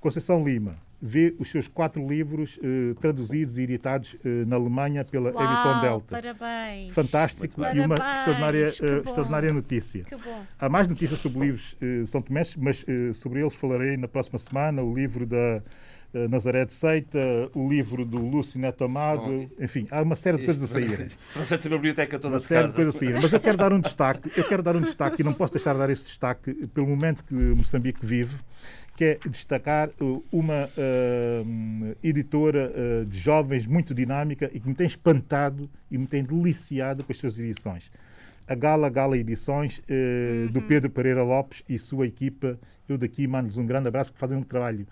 Conceição Lima vê os seus quatro livros eh, traduzidos e editados eh, na Alemanha pela Editon Uau, Delta. parabéns. Fantástico Muito e uma Parabéns, extraordinária, bom. extraordinária notícia. Que bom. Há mais notícias sobre livros eh, São Tomenses, mas eh, sobre eles falarei na próxima semana. O livro da Nazaré de Seita, o livro do Lúcio Neto Amado, enfim, há uma série de coisas a. Você tem uma biblioteca toda Uma de série de coisas a saírem. Mas eu quero dar um destaque, eu quero dar um destaque e não posso deixar de dar esse destaque pelo momento que Moçambique vive, que é destacar uh, uma uh, editora uh, de jovens muito dinâmica e que me tem espantado e me tem deliciado com as suas edições. A Gala Gala Edições, uh, do Pedro Pereira Lopes e sua equipa. Eu daqui mando-lhes um grande abraço que fazem um trabalho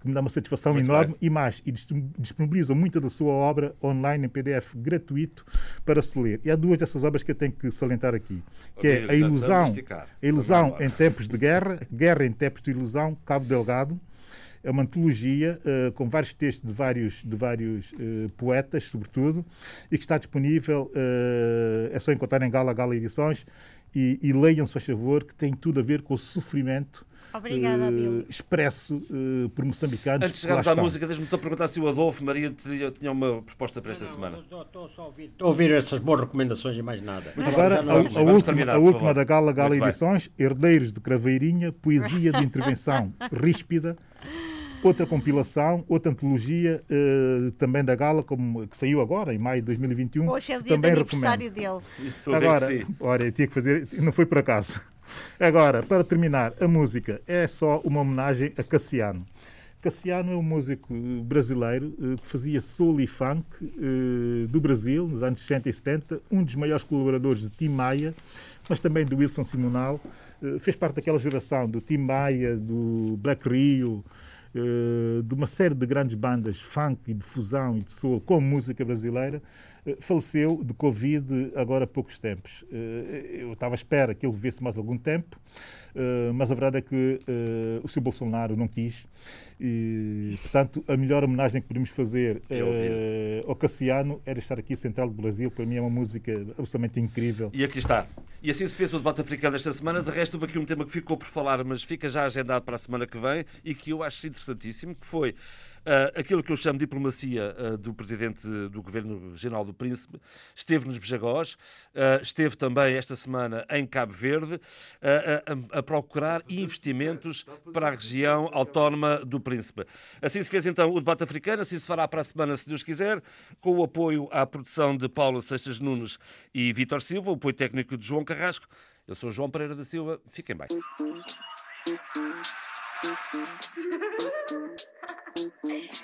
que me dá uma satisfação Muito enorme bem. e mais, e dis- disponibilizam muita da sua obra online em PDF gratuito para se ler. E há duas dessas obras que eu tenho que salientar aqui, que é a ilusão, a ilusão em tempos de guerra, guerra em tempos de ilusão, Cabo Delgado. É uma antologia eh, com vários textos de vários, de vários eh, poetas, sobretudo, e que está disponível, eh, é só encontrar em Gala Gala Edições, e, e leiam, se faz favor, que tem tudo a ver com o sofrimento Obrigada, Abílio. expresso eh, por moçambicanos. Antes de chegarmos à estão. música, deixa-me só perguntar se o Adolfo Maria tinha, tinha uma proposta para esta semana. Estou só a ouvir- estou a ouvir essas boas recomendações e mais nada. Agora, Já a, não- a vamos última, terminar, a última da Gala Gala Muito bem. Edições, Herdeiros de Craveirinha, Poesia de Intervenção Ríspida, outra compilação, outra antologia, eh, também da Gala, como, que saiu agora, em maio de 2021. Hoje é o dia do também aniversário recomendo. dele. Agora, olha, eu tinha que fazer, não foi por acaso. Agora, para terminar, a música é só uma homenagem a Cassiano. Cassiano é um músico eh, brasileiro eh, que fazia soul e funk eh, do Brasil, nos anos 60 e 70, um dos maiores colaboradores de Tim Maia, mas também do Wilson Simonal. Fez parte daquela geração do Tim Maia, do Black Rio, de uma série de grandes bandas funk e de fusão e de soul com música brasileira. Faleceu de Covid agora há poucos tempos. Eh, Eu estava à espera que ele vivesse mais algum tempo, eh, mas a verdade é que eh, o Sr. Bolsonaro não quis. E, portanto, a melhor homenagem que podemos fazer É ao Cassiano era estar aqui Central do Brasil. Para mim é uma música absolutamente incrível. E aqui está. E assim se fez o debate africano esta semana. De resto, houve aqui um tema que ficou por falar, mas fica já agendado para a semana que vem e que eu acho interessantíssimo, que foi ah, aquilo que eu chamo de diplomacia ah, do Presidente do Governo Regional do Príncipe. Esteve nos Bejagós, ah, esteve também esta semana em Cabo Verde a- a procurar investimentos para a região autónoma do Príncipe. Assim se fez então o debate africano, assim se fará para a semana, se Deus quiser, com o apoio à produção de Paulo Seixas Nunes e Vítor Silva, o apoio técnico de João Carrasco. Eu sou João Pereira da Silva. Fiquem bem. Bye.